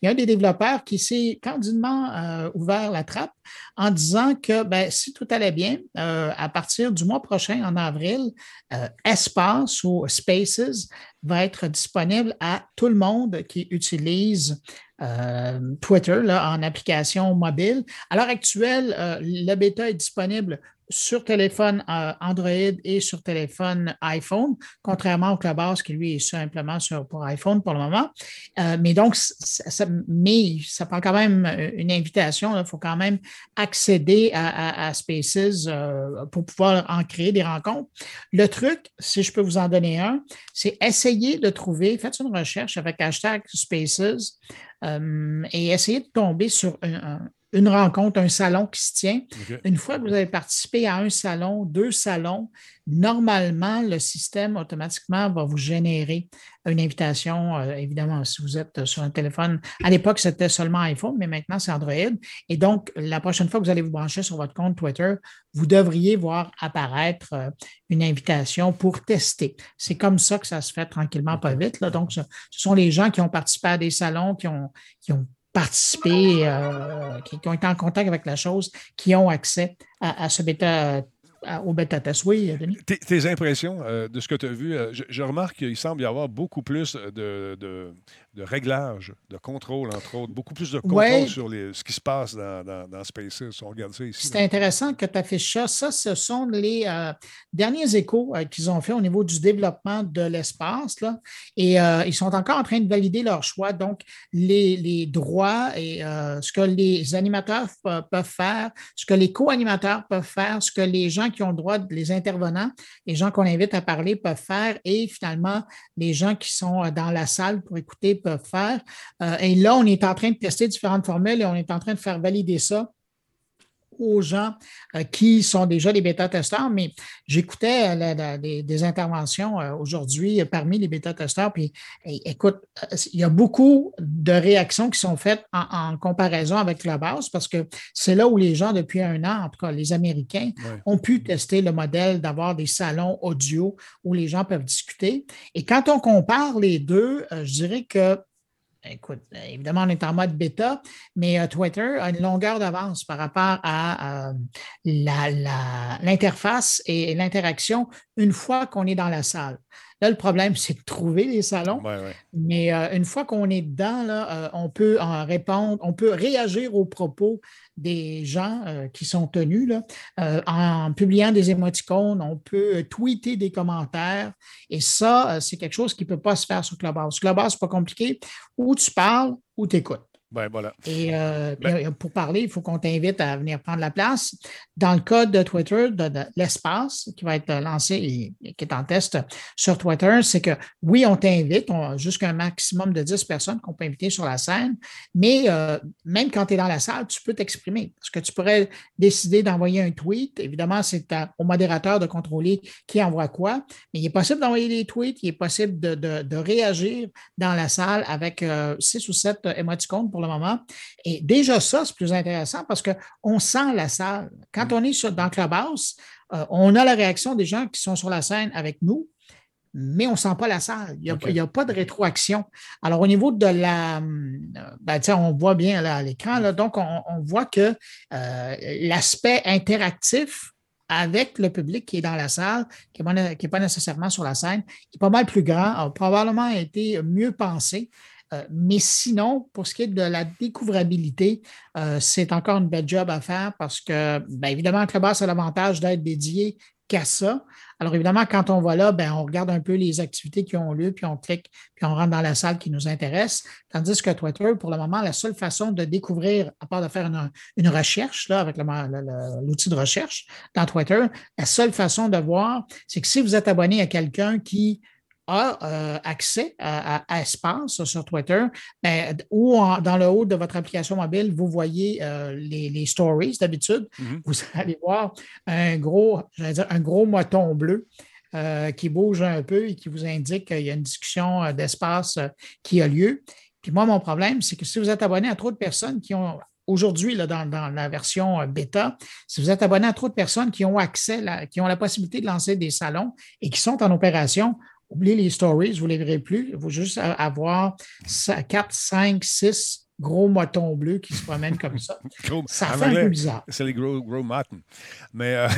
y a, un des développeurs qui s'est candidement ouvert la trappe en disant que ben, si tout allait bien, euh, à partir du mois prochain, en avril, euh, Espace ou Spaces va être disponible à tout le monde qui utilise euh, Twitter en application mobile. À l'heure actuelle, le bêta est disponible sur téléphone euh, Android et sur téléphone iPhone, contrairement au Clubhouse qui, lui, est simplement pour iPhone pour le moment. Euh, mais donc, ça, mais ça prend quand même euh, une invitation. Il faut quand même accéder à, Spaces pour pouvoir en créer des rencontres. Le truc, si je peux vous en donner un, c'est essayer de trouver, faites une recherche avec hashtag Spaces et essayer de tomber sur un une rencontre, un salon qui se tient. Une fois que vous avez participé à un salon, deux salons, normalement, le système automatiquement va vous générer une invitation. Euh, évidemment, si vous êtes sur un téléphone, à l'époque, c'était seulement iPhone, mais maintenant, c'est Android. Et donc, la prochaine fois que vous allez vous brancher sur votre compte Twitter, vous devriez voir apparaître euh, une invitation pour tester. C'est comme ça que ça se fait tranquillement, pas vite. Là. Donc, ce, sont les gens qui ont participé à des salons, qui ont, qui ont participé, euh, qui, ont été en contact avec la chose, qui ont accès à, ce bêta au bêta test. Oui, Denis? Tes, impressions euh, de ce que tu as vu, euh, je, remarque qu'il semble y avoir beaucoup plus de, de réglages, de contrôle, entre autres, beaucoup plus de contrôle Ouais. sur les, ce qui se passe dans, dans, dans Spaces. On regarde ça ici. C'est intéressant que tu affiches ça. Ça, ce sont les euh, derniers échos euh, qu'ils ont fait au niveau du développement de l'espace. là. Et euh, ils sont encore en train de valider leur choix. Donc, les, les droits et ce que les animateurs pe- peuvent faire, ce que les co-animateurs peuvent faire, ce que les gens qui ont le droit, les intervenants, les gens qu'on invite à parler peuvent faire et finalement, les gens qui sont dans la salle pour écouter peuvent faire. Euh, et là, on est en train de tester différentes formules et on est en train de faire valider ça aux gens euh, qui sont déjà des bêta-testeurs, mais j'écoutais euh, la- la- des, interventions euh, aujourd'hui parmi les bêta-testeurs, puis écoute, il y a beaucoup de réactions qui sont faites en, en comparaison avec Clubhouse parce que c'est là où les gens, depuis un an, en tout cas les Américains, Ouais. ont pu tester le modèle d'avoir des salons audio où les gens peuvent discuter. Et quand on compare les deux, je dirais que Écoute, euh, évidemment, on est en mode bêta, mais euh, Twitter a une longueur d'avance par rapport à euh, l'interface et l'interaction une fois qu'on est dans la salle. Là, le problème, c'est de trouver les salons, Ouais, ouais. mais euh, une fois qu'on est dedans, là, euh, on peut en répondre, on peut réagir aux propos des gens euh, qui sont tenus là, en publiant des émoticônes, on peut tweeter des commentaires. Et ça, c'est quelque chose qui ne peut pas se faire sur Clubhouse. Clubhouse, c'est pas compliqué. Ou tu parles ou tu écoutes. Ben, voilà. Et euh, Ben- euh, pour parler, il faut qu'on t'invite à venir prendre la place. Dans le cas de Twitter, de, de l'espace qui va être lancé et, et qui est en test sur Twitter, c'est que oui, on t'invite, on a jusqu'à un maximum de 10 personnes qu'on peut inviter sur la scène, mais euh, même quand tu es dans la salle, tu peux t'exprimer. Parce que tu pourrais décider d'envoyer un tweet. Évidemment, c'est au modérateur de contrôler qui envoie quoi, mais il est possible d'envoyer des tweets, il est possible de, de- de réagir dans la salle avec euh, six ou sept euh, émoticônes pour le moment. Et déjà ça, c'est plus intéressant parce qu'on sent la salle. Quand on est sur, dans Clubhouse, euh, on a la réaction des gens qui sont sur la scène avec nous, mais on ne sent pas la salle. Il n'y a, pas de rétroaction. Alors, au niveau de la. hum, ben, on voit bien là, à l'écran, là, donc on, on voit que euh, l'aspect interactif avec le public qui est dans la salle, qui n'est pas, qui pas nécessairement sur la scène, est pas mal plus grand, a probablement été mieux pensé. Euh, mais sinon, pour ce qui est de la découvrabilité, euh, c'est encore une belle job à faire parce que, bien évidemment, Clubhouse a l'avantage d'être dédié qu'à ça. Alors, évidemment, quand on va là, ben, on regarde un peu les activités qui ont lieu, puis on clique, puis on rentre dans la salle qui nous intéresse. Tandis que Twitter, pour le moment, la seule façon de découvrir, à part de faire une, une recherche, là, avec l'outil de recherche dans Twitter, la seule façon de voir, c'est que si vous êtes abonné à quelqu'un qui a euh, accès à, à- à Espace sur Twitter, ben, ou en- dans le haut de votre application mobile, vous voyez euh, les, les stories d'habitude. Mhm. Vous (laughs) allez voir un gros, j'allais dire, un gros moton bleu euh, qui bouge un peu et qui vous indique qu'il y a une discussion d'espace qui a lieu. Puis moi, mon problème, c'est que si vous êtes abonné à trop de personnes qui ont aujourd'hui, dans, dans la version bêta, si vous êtes abonné à trop de personnes qui ont accès, qui ont la possibilité de lancer des salons et qui sont en opération, oubliez les stories, vous ne les verrez plus. Il faut juste avoir 4, 5, 6 gros motons bleus qui se promènent comme ça. (laughs) Gros- Ça fait un peu bizarre. C'est les gros, gros mutton. Mais, euh,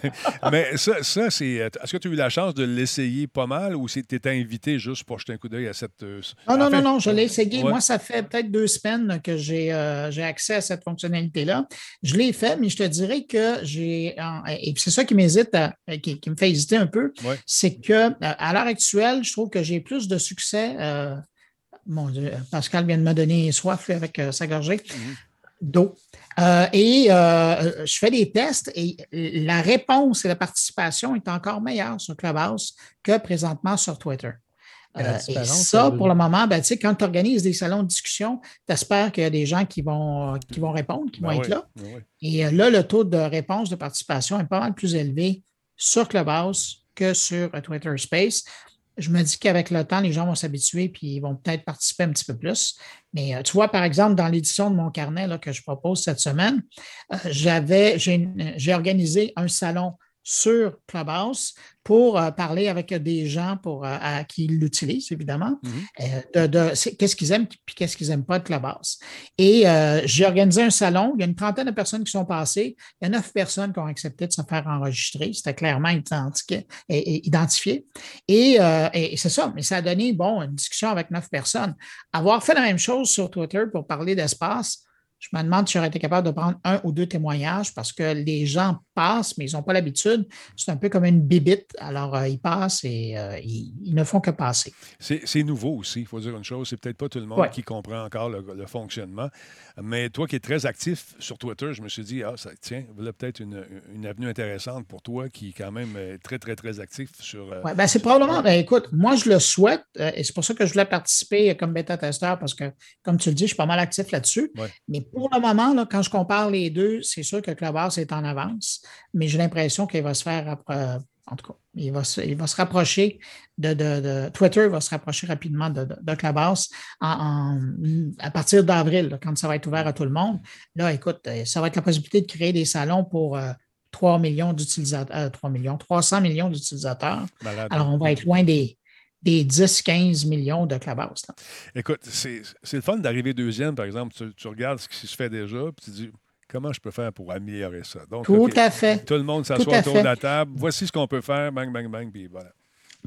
(laughs) mais ça, ça c'est. euh, Est-ce que tu as eu la chance de l'essayer pas mal ou tu étais invité juste pour jeter un coup d'œil à cette. euh, Non, non, fait- non, non, je l'ai essayé. Ouais. Moi, ça fait peut-être deux semaines que j'ai euh, accès à cette fonctionnalité-là. Je l'ai fait, mais je te dirais que j'ai. Et puis c'est ça qui m'hésite, qui, qui me fait hésiter un peu, Ouais. c'est que à l'heure actuelle, je trouve que j'ai plus de succès. Mon Dieu, Pascal vient de me donner soif avec euh, sa gorgée d'eau. Euh, et euh, je fais des tests et la réponse et la participation est encore meilleure sur Clubhouse que présentement sur Twitter. Et Euh, ça, pour le moment, ben, quand tu organises des salons de discussion, tu espères qu'il y a des gens qui vont, qui vont répondre, qui Ben vont être oui, là. ben oui. Et là, le taux de réponse de participation est pas mal plus élevé sur Clubhouse que sur Twitter Space. Je me dis qu'avec le temps, les gens vont s'habituer puis ils vont peut-être participer un petit peu plus. Mais euh, tu vois, par exemple, dans l'édition de mon carnet que je propose cette semaine, euh, j'avais, j'ai organisé un salon sur Clubhouse pour euh, parler avec des gens pour, euh, à, qui l'utilisent, évidemment, Mhm. euh, de, qu'est-ce qu'ils aiment puis qu'est-ce qu'ils n'aiment pas de Clubhouse. Et j'ai organisé un salon. Il y a une trentaine de personnes qui sont passées. Il y a neuf personnes qui ont accepté de se faire enregistrer. C'était clairement identifié. Et, et- identifié. Et, et- et c'est ça. Mais ça a donné, bon, une discussion avec neuf personnes. Avoir fait la même chose sur Twitter pour parler d'espace, je me demande si j'aurais été capable de prendre un ou deux témoignages parce que les gens passent, mais ils n'ont pas l'habitude. C'est un peu comme une bibite. Alors, euh, ils passent et euh, ils, ils ne font que passer. C'est nouveau aussi, il faut dire une chose. C'est peut-être pas tout le monde Ouais. qui comprend encore le, le fonctionnement. Mais toi qui es très actif sur Twitter, je me suis dit, ah, ça, tiens, voilà peut-être une, une avenue intéressante pour toi qui est quand même euh, très, très, très actif sur. euh, Ouais, ben, c'est probablement, ben, écoute, moi, je le souhaite euh, et c'est pour ça que je voulais participer comme bêta-testeur parce que, comme tu le dis, je suis pas mal actif là-dessus. Ouais. Mais pour le moment, là, quand je compare les deux, c'est sûr que Clubhouse est en avance, mais j'ai l'impression qu'il va se faire, appro- en tout cas, il va se, il va se rapprocher de, de- de- Twitter va se rapprocher rapidement de, de, de Clubhouse en- en- à partir d'avril, quand ça va être ouvert à tout le monde. Là, écoute, euh, ça va être la possibilité de créer des salons pour euh, 3 millions d'utilisateurs, euh, 3 millions, 300 millions d'utilisateurs. Alors, on va être loin des, des 10-15 millions de Clubhouse. là. Écoute, c'est c'est le fun d'arriver deuxième, par exemple. Tu, tu regardes ce qui se fait déjà, puis tu dis, comment je peux faire pour améliorer ça? Donc, Tout à fait. Tout le monde s'assoit autour de la table. Voici ce qu'on peut faire. Bang, bang, bang, puis voilà.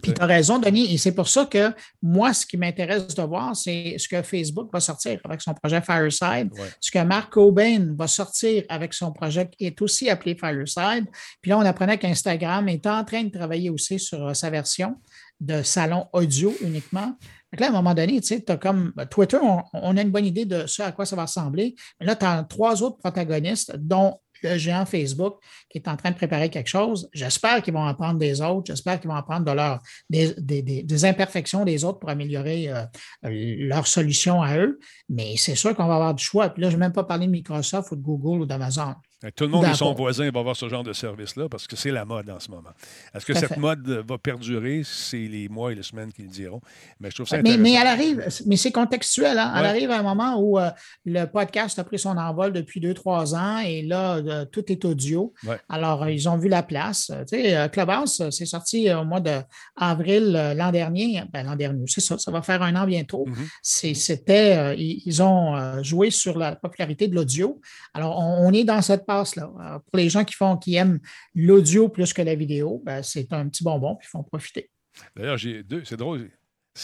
Puis tu as raison, Denis, et c'est pour ça que moi, ce qui m'intéresse de voir, c'est ce que Facebook va sortir avec son projet Fireside, Ouais. ce que Mark Cobain va sortir avec son projet qui est aussi appelé Fireside. Puis là, on apprenait qu'Instagram est en train de travailler aussi sur euh, sa version de salon audio uniquement. Donc là, à un moment donné, tu sais, as comme ben, Twitter, on, a une bonne idée de ce à quoi ça va ressembler. Mais là, tu as trois autres protagonistes, dont le géant Facebook qui est en train de préparer quelque chose. J'espère qu'ils vont apprendre des autres. J'espère qu'ils vont apprendre de leur, des, des- des- des imperfections des autres pour améliorer euh, leur solution à eux. Mais c'est sûr qu'on va avoir du choix. Puis là, je n'ai même pas parlé de Microsoft ou de Google ou d'Amazon. Et Tout le monde et son voisin va avoir ce genre de service-là parce que c'est la mode en ce moment. Est-ce que cette mode va perdurer? C'est les mois et les semaines qui le diront. Mais je trouve ça Mais, intéressant. mais elle arrive, mais c'est contextuel. hein. Elle arrive à un moment où euh, le podcast a pris son envol depuis deux, trois ans et là, euh, tout est audio. Ouais. Alors, euh, ils ont vu la place. Tu sais, Clubhouse, c'est sorti au mois d'avril l'an dernier. Ben, l'an dernier, c'est ça, ça va faire un an bientôt. Mhm. C'est- C'était, ils, ils ont joué sur la popularité de l'audio. Alors, on, on est dans cette Alors, pour les gens qui font, qui aiment l'audio plus que la vidéo, ben, c'est un petit bonbon, puis ils font profiter. D'ailleurs, j'ai deux. C'est drôle.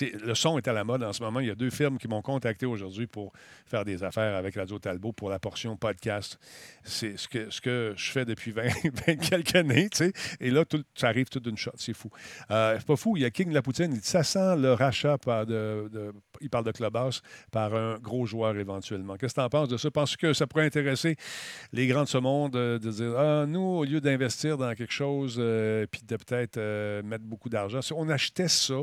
Le son est à la mode en ce moment. Il y a deux firmes qui m'ont contacté aujourd'hui pour faire des affaires avec Radio Talbot pour la portion podcast. C'est ce que, ce que je fais depuis 20, 20 (laughs) quelques années, tu sais. Et là, tout, ça arrive tout d'une shot. C'est fou. Euh, c'est pas fou. Il y a King Lapoutine. Il dit ça sent le rachat par de, il parle de Clubhouse par un gros joueur éventuellement. Qu'est-ce que tu en penses de ça? Penses-tu que ça pourrait intéresser les grands de ce monde euh, de dire Ah, nous, au lieu d'investir dans quelque chose euh, puis de peut-être mettre beaucoup d'argent, on achetait ça,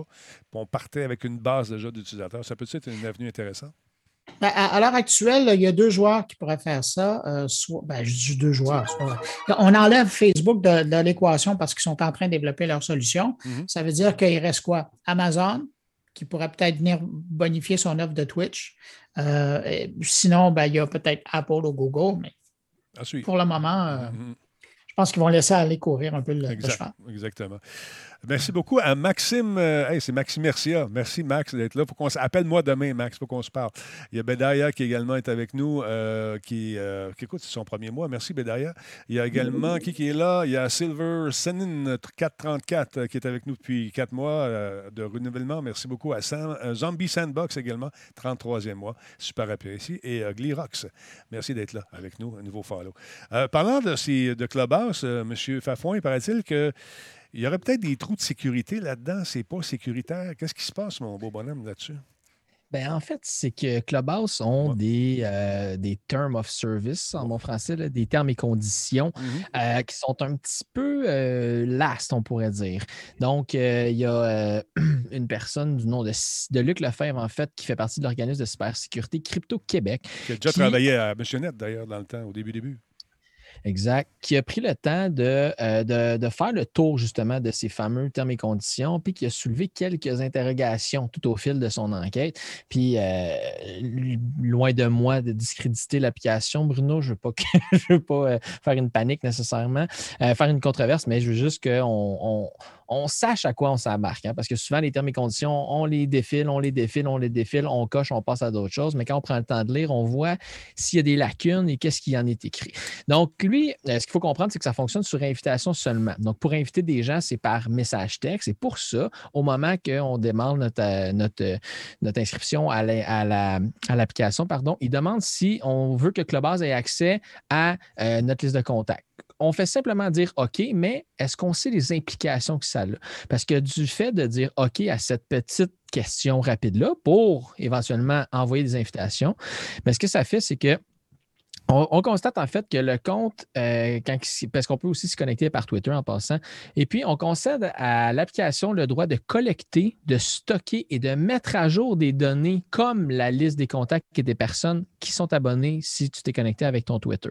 on partait avec une base déjà d'utilisateurs, ça peut être une avenue intéressante? Ben, à, à l'heure actuelle, il y a deux joueurs qui pourraient faire ça. euh, soit, ben, je dis deux joueurs. soit- on enlève Facebook de, de l'équation parce qu'ils sont en train de développer leur solution. Mhm. Ça veut dire qu'il reste quoi? Amazon, qui pourrait peut-être venir bonifier son offre de Twitch. Euh, et sinon, ben, il y a peut-être Apple ou Google, mais pour le moment, euh, Mhm. je pense qu'ils vont laisser aller courir un peu le, le Exact- cheval. exactement. Merci beaucoup à Maxime. euh, hey, c'est Maxime Mercia. Merci, Max, d'être là. Qu'on Appelle-moi demain, Max, pour qu'on se parle. Il y a Bedaya qui également est avec nous, euh, qui, euh, qui écoute, c'est son premier mois. Merci, Bedaya. Il y a également qui, qui est là? Il y a Silver Senin 434 euh, qui est avec nous depuis quatre mois de renouvellement. Merci beaucoup à Sam- Zombie Sandbox également, 33e mois. Super apprécié. Et Glirox, merci d'être là avec nous, un nouveau follow. Parlant de, de Clubhouse, M. Fafouin, il paraît-il que il y aurait peut-être des trous de sécurité là-dedans. C'est pas sécuritaire. Qu'est-ce qui se passe, mon beau bonhomme, là-dessus? Ben, en fait, c'est que Clubhouse ont Ouais. des, euh, des terms of service, en bon français, là, des termes et conditions euh, qui sont un petit peu euh, lastes, on pourrait dire. Donc, euh, il y a (clears throat) une personne du nom de, de Luc Lefebvre, en fait, qui fait partie de l'organisme de cybersécurité Crypto Québec. Qui a déjà Qui- travaillé à Missionnette, d'ailleurs, dans le temps, au début, début. Exact. Qui a pris le temps de, euh, de, de faire le tour justement de ces fameux termes et conditions, puis qui a soulevé quelques interrogations tout au fil de son enquête. Puis, euh, loin de moi de discréditer l'application, Bruno, je ne veux pas, (laughs) je veux pas euh, faire une panique nécessairement, euh, faire une controverse, mais je veux juste qu'on on, on sache à quoi on s'embarque. Hein, parce que souvent, les termes et conditions, on les défile, on les défile, on les défile, on coche, on passe à d'autres choses. Mais quand on prend le temps de lire, on voit s'il y a des lacunes et qu'est-ce qui en est écrit. Donc, lui, euh, ce qu'il faut comprendre, c'est que ça fonctionne sur invitation seulement. Donc, pour inviter des gens, c'est par message texte. Et pour ça, au moment qu'on demande notre, euh, euh, inscription à l'application, pardon, il demande si on veut que Clubhouse ait accès à notre liste de contacts on fait simplement dire OK, mais est-ce qu'on sait les implications que ça a? Parce que du fait de dire OK à cette petite question rapide-là pour éventuellement envoyer des invitations, mais ce que ça fait, c'est que on, constate en fait que le compte, euh, parce qu'on peut aussi se connecter par Twitter en passant, et puis on concède à l'application le droit de collecter, de stocker et de mettre à jour des données comme la liste des contacts et des personnes qui sont abonnées si tu t'es connecté avec ton Twitter.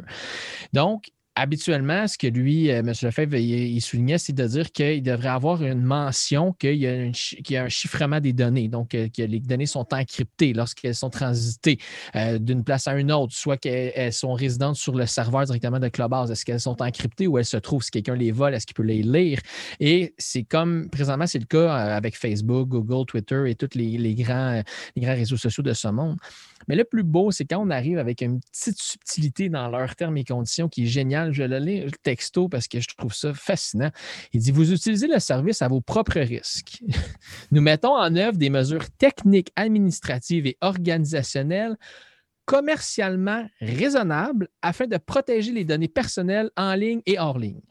Donc, habituellement, ce que lui, euh, M. Lefebvre, il, soulignait, c'est de dire qu'il devrait avoir une mention qu'il y, a un chiffrement des données, donc euh, que les données sont encryptées lorsqu'elles sont transitées euh, d'une place à une autre, soit qu'elles sont résidentes sur le serveur directement de Clubhouse. Est-ce qu'elles sont encryptées ou elles se trouvent? Si quelqu'un les vole? Est-ce qu'il peut les lire? Et c'est comme, présentement, c'est le cas avec Facebook, Google, Twitter et tous les, grands, les grands réseaux sociaux de ce monde. Mais le plus beau, c'est quand on arrive avec une petite subtilité dans leurs termes et conditions qui est géniale. Je le lis le texto parce que je trouve ça fascinant. Il dit Vous utilisez le service à vos propres risques. (laughs) Nous mettons en œuvre des mesures techniques, administratives et organisationnelles commercialement raisonnables afin de protéger les données personnelles en ligne et hors ligne.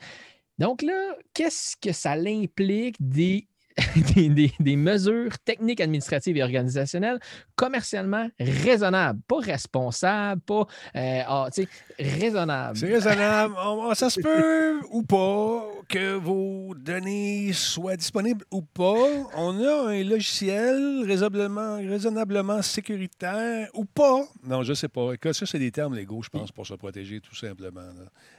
Donc là, qu'est-ce que ça implique des (laughs) des, mesures techniques, administratives et organisationnelles commercialement raisonnables. Pas responsables, pas euh, ah, raisonnables. C'est raisonnable. (laughs) ça se peut ou pas que vos données soient disponibles ou pas. On a un logiciel raisonnablement, raisonnablement sécuritaire ou pas. Non, je sais pas. ça, c'est des termes légaux, je pense, pour se protéger tout simplement.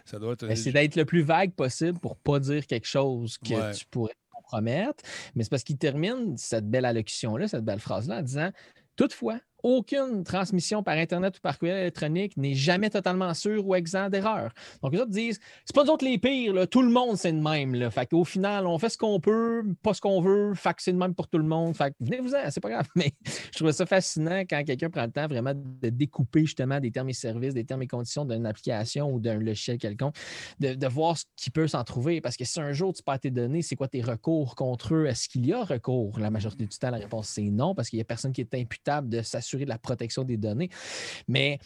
Ça doit être... C'est d'être le plus vague possible pour pas dire quelque chose que tu pourrais compromettre. Mais c'est parce qu'il termine cette belle allocution-là, cette belle phrase-là, en disant Toutefois, aucune transmission par Internet ou par courriel électronique n'est jamais totalement sûre ou exempt d'erreur. Donc, les autres disent c'est pas nous autres les pires, tout le monde c'est le même. Fait qu'au final, on fait ce qu'on peut, pas ce qu'on veut, fait que c'est le même pour tout le monde. Fait venez-vous-en, c'est pas grave. (laughs) Mais je trouve ça fascinant quand quelqu'un prend le temps vraiment de découper justement des termes et services, des termes et conditions d'une application ou d'un logiciel quelconque, de, voir ce qui peut s'en trouver. Parce que si un jour tu perds tes données, c'est quoi tes recours contre eux? Est-ce qu'il y a recours? La majorité du temps, la réponse c'est non, parce qu'il n'y a personne qui est imputable de s'assurer de la protection des données. Mais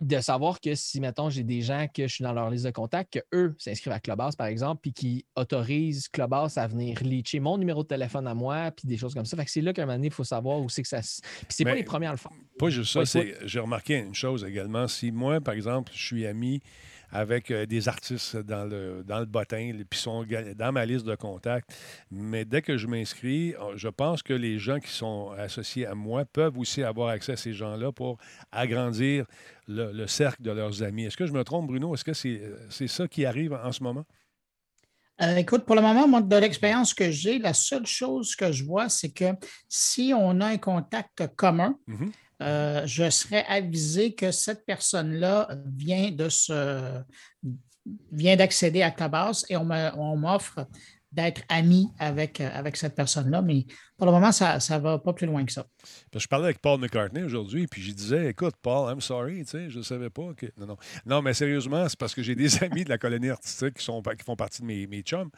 de savoir que si, mettons, j'ai des gens que je suis dans leur liste de contacts, qu'eux s'inscrivent à Clubhouse, par exemple, puis qui autorisent Clubhouse à venir leacher mon numéro de téléphone à moi, puis des choses comme ça. Fait que c'est là qu'à un moment donné, il faut savoir où c'est que ça. Puis c'est pas les premiers à le faire. Pas juste ça. J'ai remarqué une chose également. Si moi, par exemple, je suis ami avec euh, des artistes dans le, dans le bottin, puis sont dans ma liste de contacts. Mais dès que je m'inscris, euh, je pense que les gens qui sont associés à moi peuvent aussi avoir accès à ces gens-là pour agrandir le, cercle de leurs amis. Est-ce que je me trompe, Bruno? Est-ce que c'est c'est ça qui arrive en ce moment? Euh, écoute, pour le moment, moi, de l'expérience que j'ai, la seule chose que je vois, c'est que si on a un contact commun, mm-hmm. Euh, je serais avisé que cette personne-là vient de se vient d'accéder à Clubhouse et on m'offre d'être ami avec, avec cette personne-là, mais pour le moment, ça ne va pas plus loin que ça. je parlais avec Paul McCartney aujourd'hui, puis je disais, écoute, Paul, I'm sorry, tu sais, je ne savais pas que. Non, non. Non, mais sérieusement, c'est parce que j'ai des (laughs) amis de la colonie artistique qui, sont, qui font partie de mes, mes chums.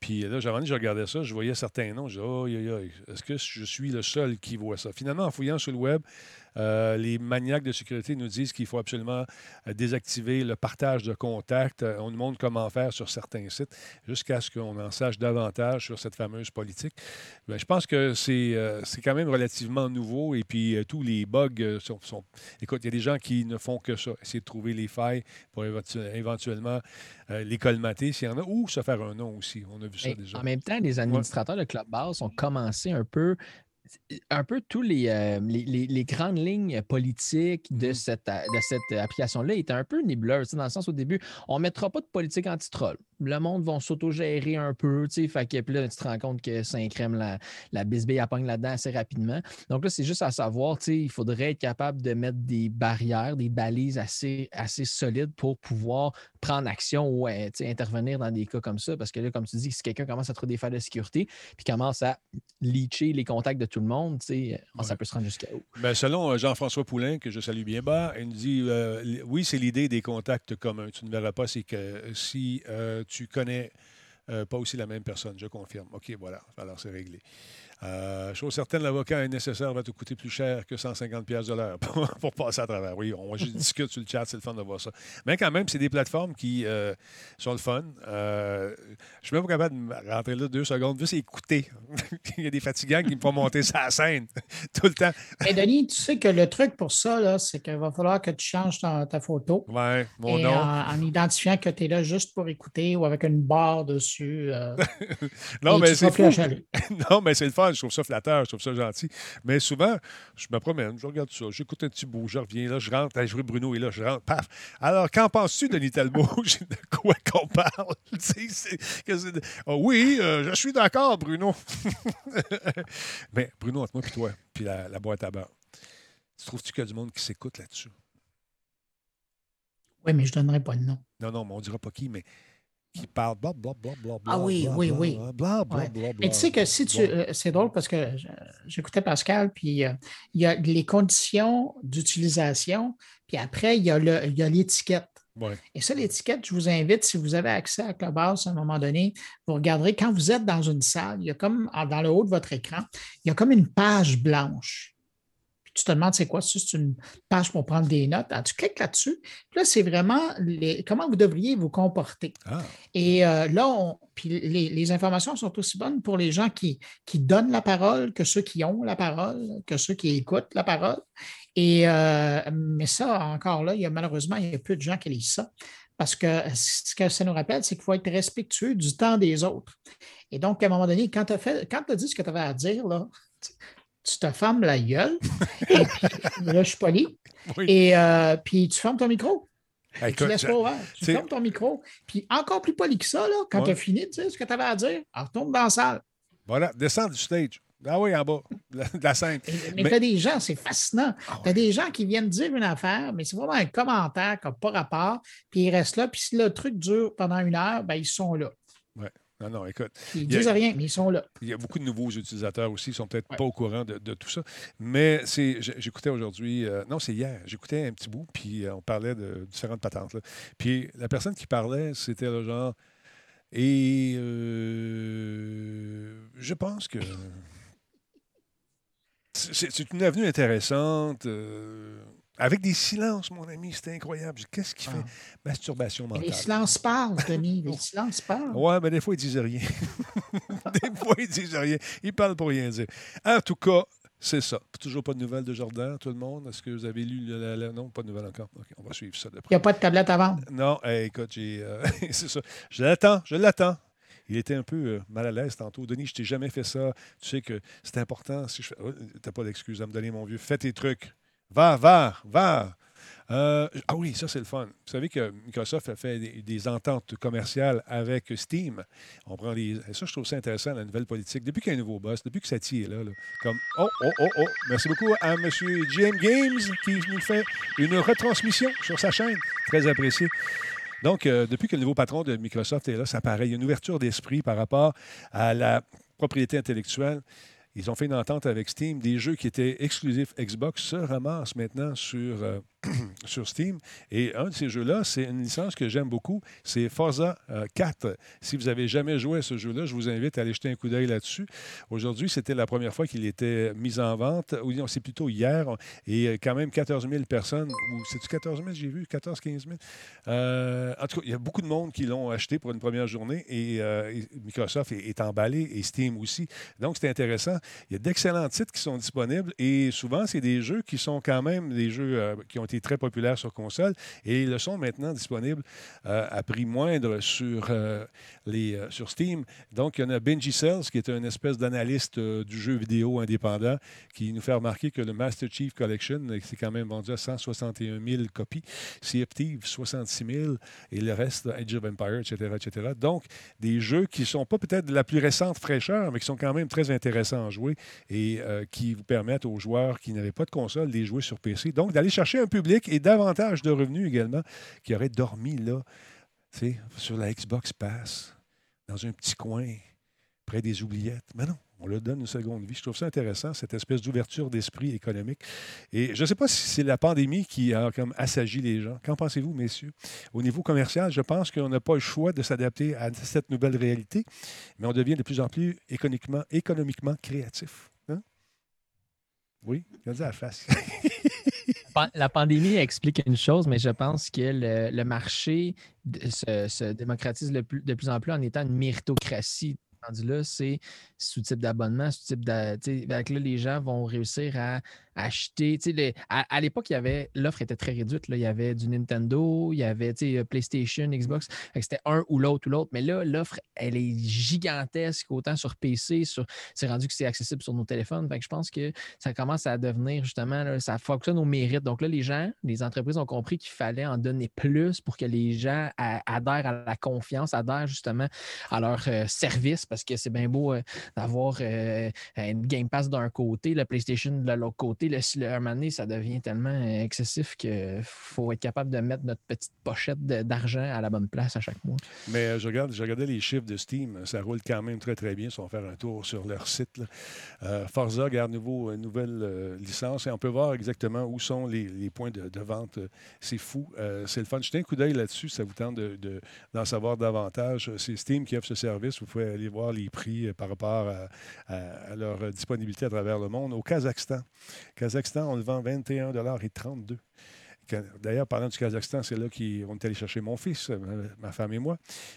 Puis là, j'avais je regardais ça, je voyais certains noms, je disais, oh, est-ce que je suis le seul qui voit ça? Finalement, en fouillant sur le web, euh, les maniaques de sécurité nous disent qu'il faut absolument euh, désactiver le partage de contacts. Euh, on nous montre comment faire sur certains sites jusqu'à ce qu'on en sache davantage sur cette fameuse politique. Ben, je pense que c'est quand même relativement nouveau et puis tous les bugs sont, Écoute, il y a des gens qui ne font que ça, essayer de trouver les failles pour éventuellement les colmater s'il y en a ou se faire un nom aussi. On a vu ça déjà. En même temps, les administrateurs de Clubhouse ont commencé un peu un peu tous les, euh, les, les- les grandes lignes politiques de Mhm. cette, a- de cette application-là étaient un peu nébuleuses. Dans le sens, au début, on ne mettra pas de politique anti-troll. Le monde va s'autogérer un peu. tu sais, Fait que puis là, tu te rends compte que Saint-Crème, la, la bisbille, elle pogne là-dedans assez rapidement. Donc là, c'est juste à savoir, tu sais, il faudrait être capable de mettre des barrières, des balises assez, assez solides pour pouvoir prendre action ou euh, intervenir dans des cas comme ça. Parce que là, comme tu dis, si quelqu'un commence à trouver des failles de sécurité, puis commence à leacher les contacts de tout le monde, euh, ça Ouais. peut se rendre jusqu'à où? Ben, selon euh, Jean-François Poulain, que je salue bien bas, il nous dit euh, oui, c'est l'idée des contacts communs. Tu ne verras pas, c'est que si euh, tu connais pas aussi la même personne, je confirme. OK, voilà. Alors, c'est réglé. Euh, chose certaine, l'avocat est nécessaire va te coûter plus cher que 150 pièces de l'heure (laughs) pour, pour passer à travers. Oui, on juste discute sur le chat, c'est le fun de voir ça. Mais quand même, c'est des plateformes qui euh, sont le fun. Euh, je suis même pas capable de rentrer là deux secondes, juste écouter. (laughs) Il y a des fatigants qui me font monter sa scène (laughs) tout le temps. Mais Denis, tu sais que le truc pour ça, c'est qu'il va falloir que tu changes ta, ta photo. Ouais, mon et nom. en, en identifiant que tu es là juste pour écouter ou avec une barre dessus. euh, mais c'est non, mais c'est le fun. Je trouve ça flatteur. Je trouve ça gentil. Mais souvent, je me promène, je regarde ça, j'écoute un petit bout, je reviens là, je rentre, je vois Bruno est là, je rentre, paf. Alors, qu'en penses-tu, Denis Talbot? (laughs) De quoi qu'on parle? (laughs) De- Ah oui, euh, je suis d'accord, Bruno. (laughs) mais Bruno, entre moi et toi, puis la, la boîte à beurre, tu trouves-tu qu'il y a du monde qui s'écoute là-dessus? Oui, mais je ne donnerai pas le nom. Non, non, mais on dira pas qui, mais qui parle bla bla bla bla bla. Ah oui, bla, oui, bla, oui. Bla bla bla Ouais. bla. Mais tu sais que si tu. euh, C'est drôle parce que j'écoutais Pascal, puis euh, il y a les conditions d'utilisation, puis après, il y a l'étiquette. Ouais. Et ça, l'étiquette, je vous invite, si vous avez accès à Clubhouse à un moment donné, vous regarderez, quand vous êtes dans une salle, il y a comme, dans le haut de votre écran, il y a comme une page blanche. Tu te demandes c'est quoi, ça, c'est une page pour prendre des notes. Alors, tu cliques là-dessus. Puis là, c'est vraiment les- comment vous devriez vous comporter. Ah, Et euh, là, on- puis les, les informations sont aussi bonnes pour les gens qui, qui donnent la parole que ceux qui ont la parole, que ceux qui écoutent la parole. Et, euh, mais ça, encore là, il y a malheureusement, il y a peu de gens qui lisent ça. Parce que ce que ça nous rappelle, c'est qu'il faut être respectueux du temps des autres. Et donc, à un moment donné, quand tu as, as dit ce que tu avais à dire, là, tu, te fermes la gueule. (laughs) et puis, là, je suis poli. Oui. Et euh, puis, tu fermes ton micro. Tu laisses pas ouvert. Tu fermes ton micro. Puis encore plus poli que ça, là, quand Ouais. tu as fini de dire ce que tu avais à dire, alors retourne dans la salle. Voilà, descends du stage. Ah oui, en bas, de la, scène. Mais, Mais- tu as des gens, c'est fascinant. Ah Tu as des gens qui viennent dire une affaire, mais c'est vraiment un commentaire qui n'a pas rapport, puis ils restent là. Puis si le truc dure pendant une heure, ben, ils sont là. Non, non, écoute, Ils a- disent rien, mais ils sont là. il y a beaucoup de nouveaux utilisateurs aussi, ils sont peut-être Ouais. pas au courant de, de tout ça. Mais c'est, j'écoutais aujourd'hui, euh, non, c'est hier, j'écoutais un petit bout, puis euh, on parlait de différentes patentes. là. Puis la personne qui parlait, c'était le genre. Et euh, je pense que c'est, c'est une avenue intéressante. Avec des silences, mon ami, c'était incroyable. Qu'est-ce qui fait Ah. masturbation mentale? les silences parlent, Denis. Les (laughs) silences parlent. Ouais, mais des fois, ils disent rien. (laughs) des fois, ils disent rien. Ils parlent pour rien dire. En tout cas, c'est ça. Toujours pas de nouvelles de Jordan, tout le monde. Est-ce que vous avez lu le- la- la- Non, pas de nouvelles encore. OK, on va suivre ça de Il près. n'y a pas de tablette à vendre. Non, hey, écoute, j'ai. euh, (laughs) c'est ça. Je l'attends, je l'attends. Il était un peu euh, mal à l'aise tantôt. Denis, je t'ai jamais fait ça. Tu sais que c'est important. Si je fais... Oh, T'as pas d'excuse à me donner, mon vieux. Fais tes trucs. Va, va, va. Euh, ah oui, ça, c'est le fun. Vous savez que Microsoft a fait des, ententes commerciales avec Steam. On prend les... ça, je trouve ça intéressant, la nouvelle politique. Depuis qu'il y a un nouveau boss, depuis que Satie est là, là, comme Oh, oh, oh, oh. Merci beaucoup à M. GM Games qui nous fait une retransmission sur sa chaîne. Très apprécié. Donc, euh, depuis que le nouveau patron de Microsoft est là, ça paraît, il y a une ouverture d'esprit par rapport à la propriété intellectuelle. Ils ont fait une entente avec Steam. Des jeux qui étaient exclusifs Xbox se ramassent maintenant sur, euh, (clears throat) sur Steam. Et un de ces jeux-là, c'est une licence que j'aime beaucoup. C'est Forza euh, 4. Si vous avez jamais joué à ce jeu-là, je vous invite à aller jeter un coup d'œil là-dessus. Aujourd'hui, c'était la première fois qu'il était mis en vente. Ou non, c'est plutôt hier. Et euh, quand même 14 000 personnes. Ou c'est-tu 14 000, j'ai vu? 14 15 000? Euh, en tout cas, il y a beaucoup de monde qui l'ont acheté pour une première journée. Et, euh, Microsoft est, emballé et Steam aussi. Donc, c'est intéressant. Il y a d'excellents titres qui sont disponibles. Et souvent, c'est des jeux qui sont quand même des jeux euh, qui ont été très populaire sur console. Et ils le sont maintenant disponibles euh, à prix moindre sur, euh, les, euh, sur Steam. Donc, il y en a Benji Cells, qui est une espèce d'analyste du jeu vidéo indépendant, qui nous fait remarquer que le Master Chief Collection, c'est quand même vendu à 161 000 copies. Sea of Thieves, 66 000. Et le reste, Age of Empire, etc., etc. Donc, des jeux qui ne sont pas peut-être de la plus récente fraîcheur, mais qui sont quand même très intéressants à jouer et qui vous permettent aux joueurs qui n'avaient pas de console de les jouer sur PC. Donc, d'aller chercher un et davantage de revenus également qui auraient dormi là, sur la Xbox Pass, dans un petit coin, près des oubliettes. Mais non, on leur donne une seconde vie. Je trouve ça intéressant, cette espèce d'ouverture d'esprit économique. Et je ne sais pas si c'est la pandémie qui a comme assagi les gens. Qu'en pensez-vous, messieurs? Au niveau commercial, je pense qu'on n'a pas le choix de s'adapter à cette nouvelle réalité, mais on devient de plus en plus économiquement, économiquement créatif. Hein? Oui, regardez la face. (laughs) La pandémie explique une chose, mais je pense que le, marché se, se démocratise de plus en plus en étant une méritocratie. C'est sous type d'abonnement, sous type de. là, les gens vont réussir à acheter. à à l'époque, il y avait l'offre était très réduite. Là. Il y avait du Nintendo, il y avait sais, PlayStation, Xbox. C'était un ou l'autre ou l'autre. Mais là, l'offre, elle est gigantesque, autant sur PC, sur, c'est rendu que c'est accessible sur nos téléphones. Je pense que ça commence à devenir justement, ça fonctionne au mérite. Donc là, les gens, les entreprises ont compris qu'il fallait en donner plus pour que les gens adhèrent à la confiance, adhèrent justement à leur euh, service parce que c'est bien beau euh, d'avoir euh, une Game Pass d'un côté, la PlayStation de l'autre côté. Le, donné, ça devient tellement euh, excessif qu'il faut être capable de mettre notre petite pochette de- d'argent à la bonne place à chaque mois. Mais euh, je, regarde, je regardais les chiffres de Steam. Ça roule quand même très, très bien. Si on va faire un tour sur leur site. Euh, Forza garde nouveau, une nouvelle euh, licence et on peut voir exactement où sont les, points de, de vente. Euh, C'est fou. Euh, c'est le fun. Jetez un coup d'œil là-dessus. Ça vous tente de- de- d'en savoir davantage. C'est Steam qui offre ce service. Vous pouvez aller voir les prix euh, par rapport à, leur euh, disponibilité à travers le monde. Au Kazakhstan, Kazakhstan, on le vend 21,32 Ka- D'ailleurs, parlant du Kazakhstan, c'est là qu'on est allé chercher mon fils, euh, ma, ma femme et moi.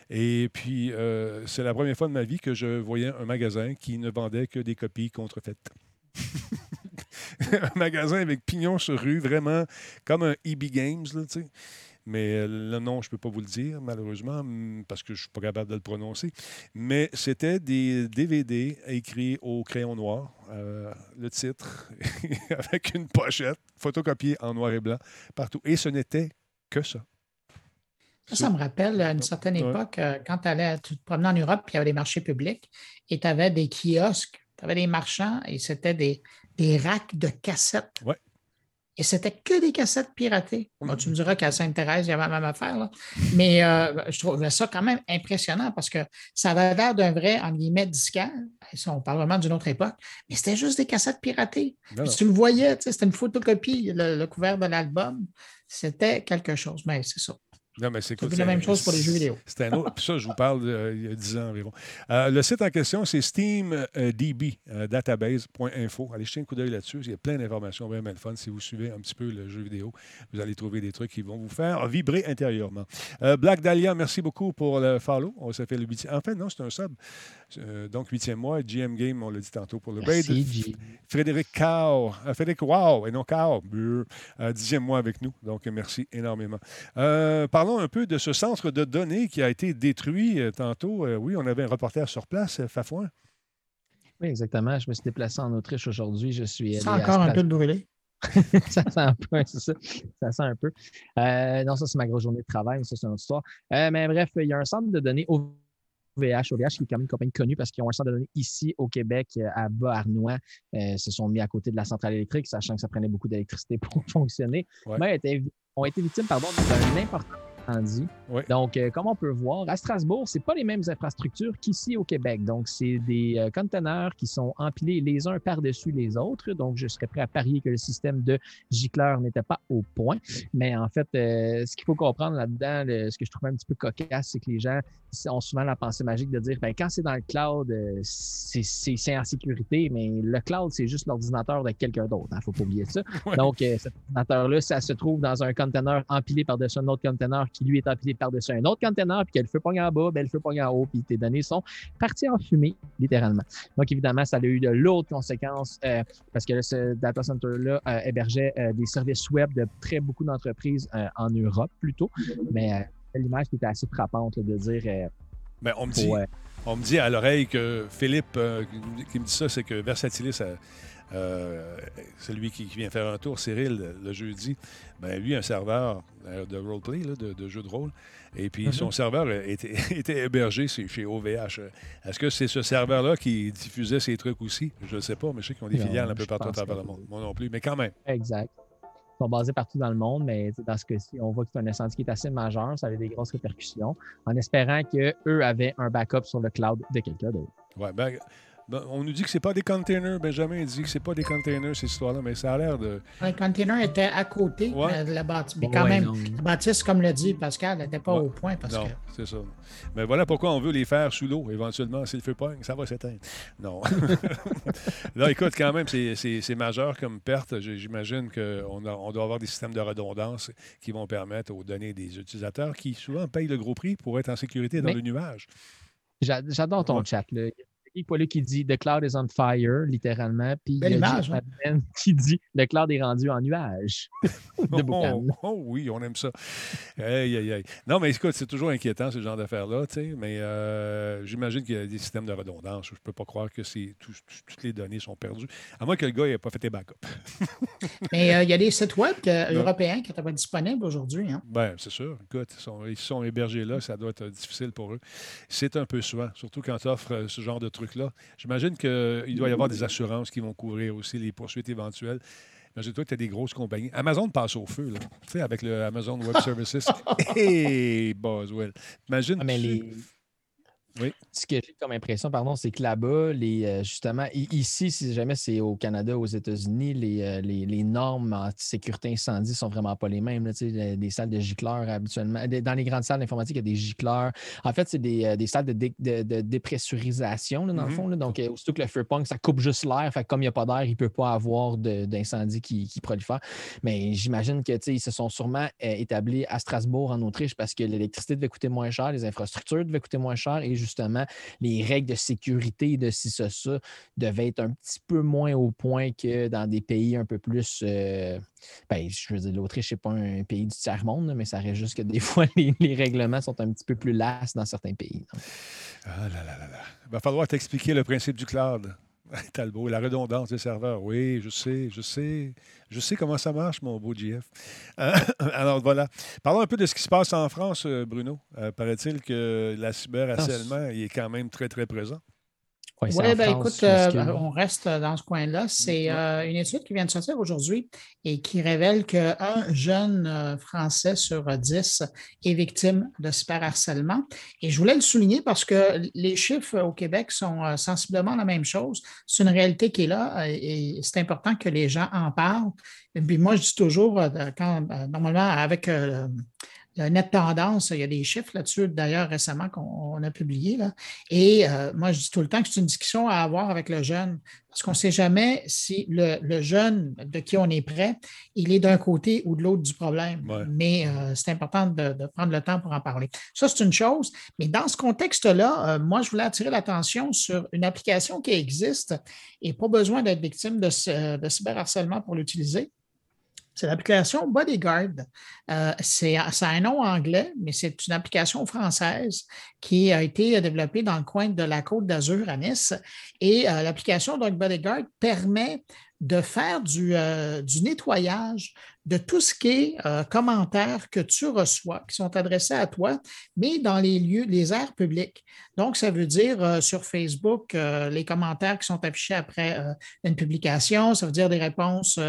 Et puis, euh, c'est la première fois de ma vie que je voyais un magasin qui ne vendait que des copies contrefaites. (laughs) un magasin avec pignon sur rue, vraiment comme un EB Games, là, tu sais. Mais euh, le nom, je ne peux pas vous le dire, malheureusement, parce que je ne suis pas capable de le prononcer. Mais c'était des DVD écrits au crayon noir, euh, le titre, (laughs) avec une pochette, photocopiée en noir et blanc, partout. Et ce n'était que ça. Ça, ça me rappelle à une certaine Ouais. époque, euh, quand tu allais, tu te promenais en Europe, puis il y avait des marchés publics, et tu avais des kiosques, tu avais des marchands, et c'était des, des racks de cassettes. Ouais. Et c'était que des cassettes piratées. Bon, tu me diras qu'à Sainte-Thérèse, il y avait la même affaire. là. Mais euh, je trouvais ça quand même impressionnant parce que ça avait l'air d'un vrai, en guillemets, disquaire. On parle vraiment d'une autre époque. Mais c'était juste des cassettes piratées. Puis tu le voyais, c'était une photocopie, le, le couvert de l'album. C'était quelque chose. Mais c'est ça. Non, mais c'est la même chose pour les jeux vidéo. C'est un autre. Puis ça, je vous parle de- il y a 10 ans environ. Euh, le site en question, c'est SteamDB, euh, database.info. Allez jeter un coup d'œil là-dessus. Il y a plein d'informations vraiment fun. Si vous suivez un petit peu le jeu vidéo, vous allez trouver des trucs qui vont vous faire vibrer intérieurement. Euh, Black Dahlia, merci beaucoup pour le follow. On ça fait le huitième. En fait, non, c'est un sub. Euh, donc, huitième mois. GM Game, on l'a dit tantôt pour le raid. Frédéric Cao, euh, Frédéric Wow, et non Brr. Euh, dixième mois avec nous. Donc, merci énormément. Euh, parlons un peu de ce centre de données qui a été détruit tantôt. Euh, oui, on avait un reporter sur place, Fafouin. Oui, exactement. Je me suis déplacé en Autriche aujourd'hui. Je suis C'est encore un peu de brûlé. (laughs) ça sent un peu, c'est ça. Ça sent un peu. Euh, non, ça, c'est ma grosse journée de travail, mais ça, c'est une autre histoire. Euh, mais bref, il y a un centre de données OVH, OVH, qui est quand même une compagnie connue parce qu'ils ont un centre de données ici au Québec, euh, à Bas-Arnois. Euh, se sont mis à côté de la centrale électrique, sachant que ça prenait beaucoup d'électricité pour (laughs) fonctionner. Ouais. Mais ont été victimes d'un important Donc, euh, comme on peut voir, à Strasbourg, c'est pas les mêmes infrastructures qu'ici au Québec. Donc, c'est des euh, conteneurs qui sont empilés les uns par-dessus les autres. Donc, je serais prêt à parier que le système de gicleur n'était pas au point. Mais en fait, euh, ce qu'il faut comprendre là-dedans, le- ce que je trouve un petit peu cocasse, c'est que les gens ont souvent la pensée magique de dire, ben, quand c'est dans le cloud, euh, c'est en sécurité, mais le cloud, c'est juste l'ordinateur de quelqu'un d'autre. Il ne faut pas oublier ça. (laughs) Donc, cet ordinateur-là, ça se trouve dans un conteneur empilé par-dessus un autre conteneur qui qui lui est empilé par-dessus un autre container, puis que le feu pogne en bas, ben, le feu pogne en haut, puis tes données sont parties en fumée, littéralement. Donc, évidemment, ça a eu de lourdes conséquences euh, parce que ce data center-là euh, hébergeait euh, des services web de très beaucoup d'entreprises en Europe plutôt. Mais l'image qui était assez frappante de dire. Ben, on, me dit, on me dit à l'oreille que Philippe, qui me dit ça, c'est que Versatilis a euh, celui qui, vient faire un tour, Cyril, le, jeudi, ben, lui, un serveur euh, de roleplay, de, de, jeu de rôle. Et puis, mhm. son serveur (laughs) était, était hébergé chez OVH. Est-ce que c'est ce serveur-là qui diffusait ces trucs aussi? Je ne sais pas, mais je sais qu'ils ont des filiales un peu partout à travers le monde. Moi non plus, mais quand même. Exact. Ils sont basés partout dans le monde, mais dans ce cas-ci, on voit que c'est un incendie qui est assez majeur. Ça avait des grosses répercussions, en espérant qu'eux avaient un backup sur le cloud de quelqu'un d'autre. Oui, ben, ben, on nous dit que c'est pas des containers. Benjamin dit que c'est pas des containers, cette histoire-là, mais ça a l'air de. Un container était à côté de la bâtisse. Mais quand même, la bâtisse, comme le dit Pascal, n'était pas au point. Parce non, c'est ça. Mais voilà pourquoi on veut les faire sous l'eau, éventuellement. Si le feu pogne, ça va s'éteindre. Non. (laughs) Là, écoute, quand même, c'est majeur comme perte. J'imagine qu'on on doit avoir des systèmes de redondance qui vont permettre aux données des utilisateurs qui souvent payent le gros prix pour être en sécurité dans le nuage. J'adore ton chat. Là lui qui dit The cloud is on fire, littéralement. Puis il y a hein? (laughs) qui dit The cloud est rendu en nuage. (laughs) de oh, oh, oui, on aime ça. Aïe, aïe, aïe. Non, mais écoute, c'est toujours inquiétant, ce genre d'affaires-là. Mais euh, j'imagine qu'il y a des systèmes de redondance. Je ne peux pas croire que toutes les données sont perdues. À moins que le gars n'ait pas fait des backups. (laughs) mais euh, il y a des sites web européens qui n'étaient pas disponibles aujourd'hui. Hein? Bien, c'est sûr. Écoute, ils sont, ils sont hébergés là. Ça doit être difficile pour eux. C'est un peu souvent, surtout quand tu offres euh, ce genre de truc là J'imagine qu'il doit y avoir des assurances qui vont couvrir aussi les poursuites éventuelles. Imagine-toi que tu as des grosses compagnies. Amazon passe au feu, là. Tu sais, avec le Amazon Web Services. (laughs) hey, Boswell. Imagine. Ah, mais les, ce que j'ai comme impression, pardon, c'est que là-bas, les, euh, justement, ici, si jamais c'est au Canada, aux États-Unis, les, euh, les, normes anti-sécurité incendie sont vraiment pas les mêmes. Là, des salles de gicleurs habituellement. Dans les grandes salles d'informatique, il y a des gicleurs. En fait, c'est des, euh, salles de, de, dépressurisation, dans le mm-hmm. fond. Donc, aussitôt que le feu punk, ça coupe juste l'air. Fait comme il n'y a pas d'air, il ne peut pas avoir d'incendie qui, qui prolifère. Mais j'imagine qu'ils se sont sûrement établis à Strasbourg, en Autriche, parce que l'électricité devait coûter moins cher, les infrastructures devaient coûter moins cher et justement, les règles de sécurité de ci, ça, ça devaient être un petit peu moins au point que dans des pays un peu plus. Euh, ben, je veux dire, l'Autriche n'est pas un pays du tiers-monde, mais ça reste juste que des (laughs) fois, les, règlements sont un petit peu plus lasses dans certains pays. Ah là là là là. Il va falloir t'expliquer le principe du cloud. Talbot, la redondance des serveurs. Oui, je sais, je sais. Je sais comment ça marche, mon beau JF. Euh, (coughs) alors voilà. Parlons un peu de ce qui se passe en France, euh, Bruno. Euh, paraît-il que la cyberharcèlement est quand même très, très présent. Oui, ben, écoute, euh, on reste dans ce coin-là. C'est euh, une étude qui vient de sortir aujourd'hui et qui révèle qu'un jeune euh, Français sur dix est victime de cyberharcèlement. Et je voulais le souligner parce que les chiffres au Québec sont sensiblement la même chose. C'est une réalité qui est là et c'est important que les gens en parlent. Et puis moi, je dis toujours, quand, normalement, avec il y a une nette tendance, il y a des chiffres là-dessus, d'ailleurs, récemment qu'on a publié. Là. Et euh, moi, je dis tout le temps que c'est une discussion à avoir avec le jeune, parce qu'on ne sait jamais si le, jeune de qui on est prêt, il est d'un côté ou de l'autre du problème. Mais euh, c'est important de, prendre le temps pour en parler. Ça, c'est une chose. Mais dans ce contexte-là, euh, moi, je voulais attirer l'attention sur une application qui existe et pas besoin d'être victime de, de cyberharcèlement pour l'utiliser. C'est l'application Bodyguard. Euh, c'est, ça a un nom anglais, mais c'est une application française qui a été développée dans le coin de la Côte d'Azur à Nice. Et euh, l'application Bodyguard permet de faire euh, du nettoyage de tout ce qui est euh, commentaires que tu reçois, qui sont adressés à toi, mais dans les lieux, les aires publiques. Donc, ça veut dire euh, sur Facebook, euh, les commentaires qui sont affichés après une publication, ça veut dire des réponses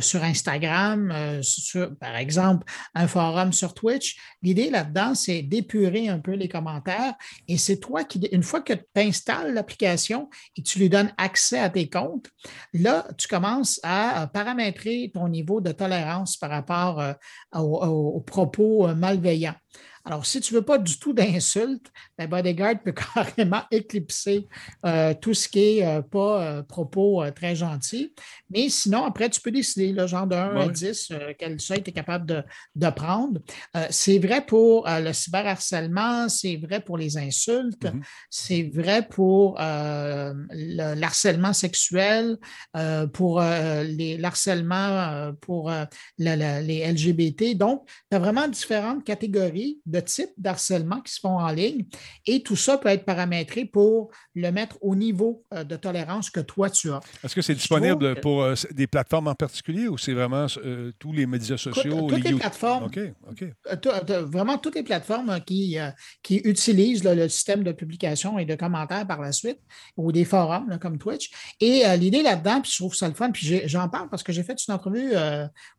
sur Instagram, par exemple, un forum sur Twitch. L'idée là-dedans, c'est d'épurer un peu les commentaires et c'est toi qui, une fois que tu installes l'application et tu lui donnes accès à tes comptes, là, tu commences à paramétrer ton niveau de tolérance par rapport euh, aux, propos euh, malveillants. Alors, si tu ne veux pas du tout d'insultes, ben Bodyguard peut (laughs) carrément éclipser euh, tout ce qui n'est euh, pas euh, propos très gentils. Mais sinon, après, tu peux décider, le genre de 1 à 10, quel seuil tu es capable de, de prendre. c'est vrai pour le cyberharcèlement, c'est vrai pour les insultes, Mhm. c'est vrai pour le l'harcèlement sexuel, pour les l'harcèlement pour la- la- les LGBT. Donc, tu as vraiment différentes catégories de types d'harcèlement qui se font en ligne et tout ça peut être paramétré pour le mettre au niveau euh, de tolérance que toi tu as. Est-ce que c'est disponible trouve pour euh, des plateformes en particulier ou c'est vraiment euh, tous les médias sociaux? toutes les plateformes. OK, OK. T'as- t'as vraiment toutes les plateformes euh, qui, euh, qui utilisent là, le système de publication et de commentaires par la suite, ou des forums là, comme Twitch. Et l'idée là-dedans, puis je trouve ça le fun, puis j'en parle parce que j'ai fait une entrevue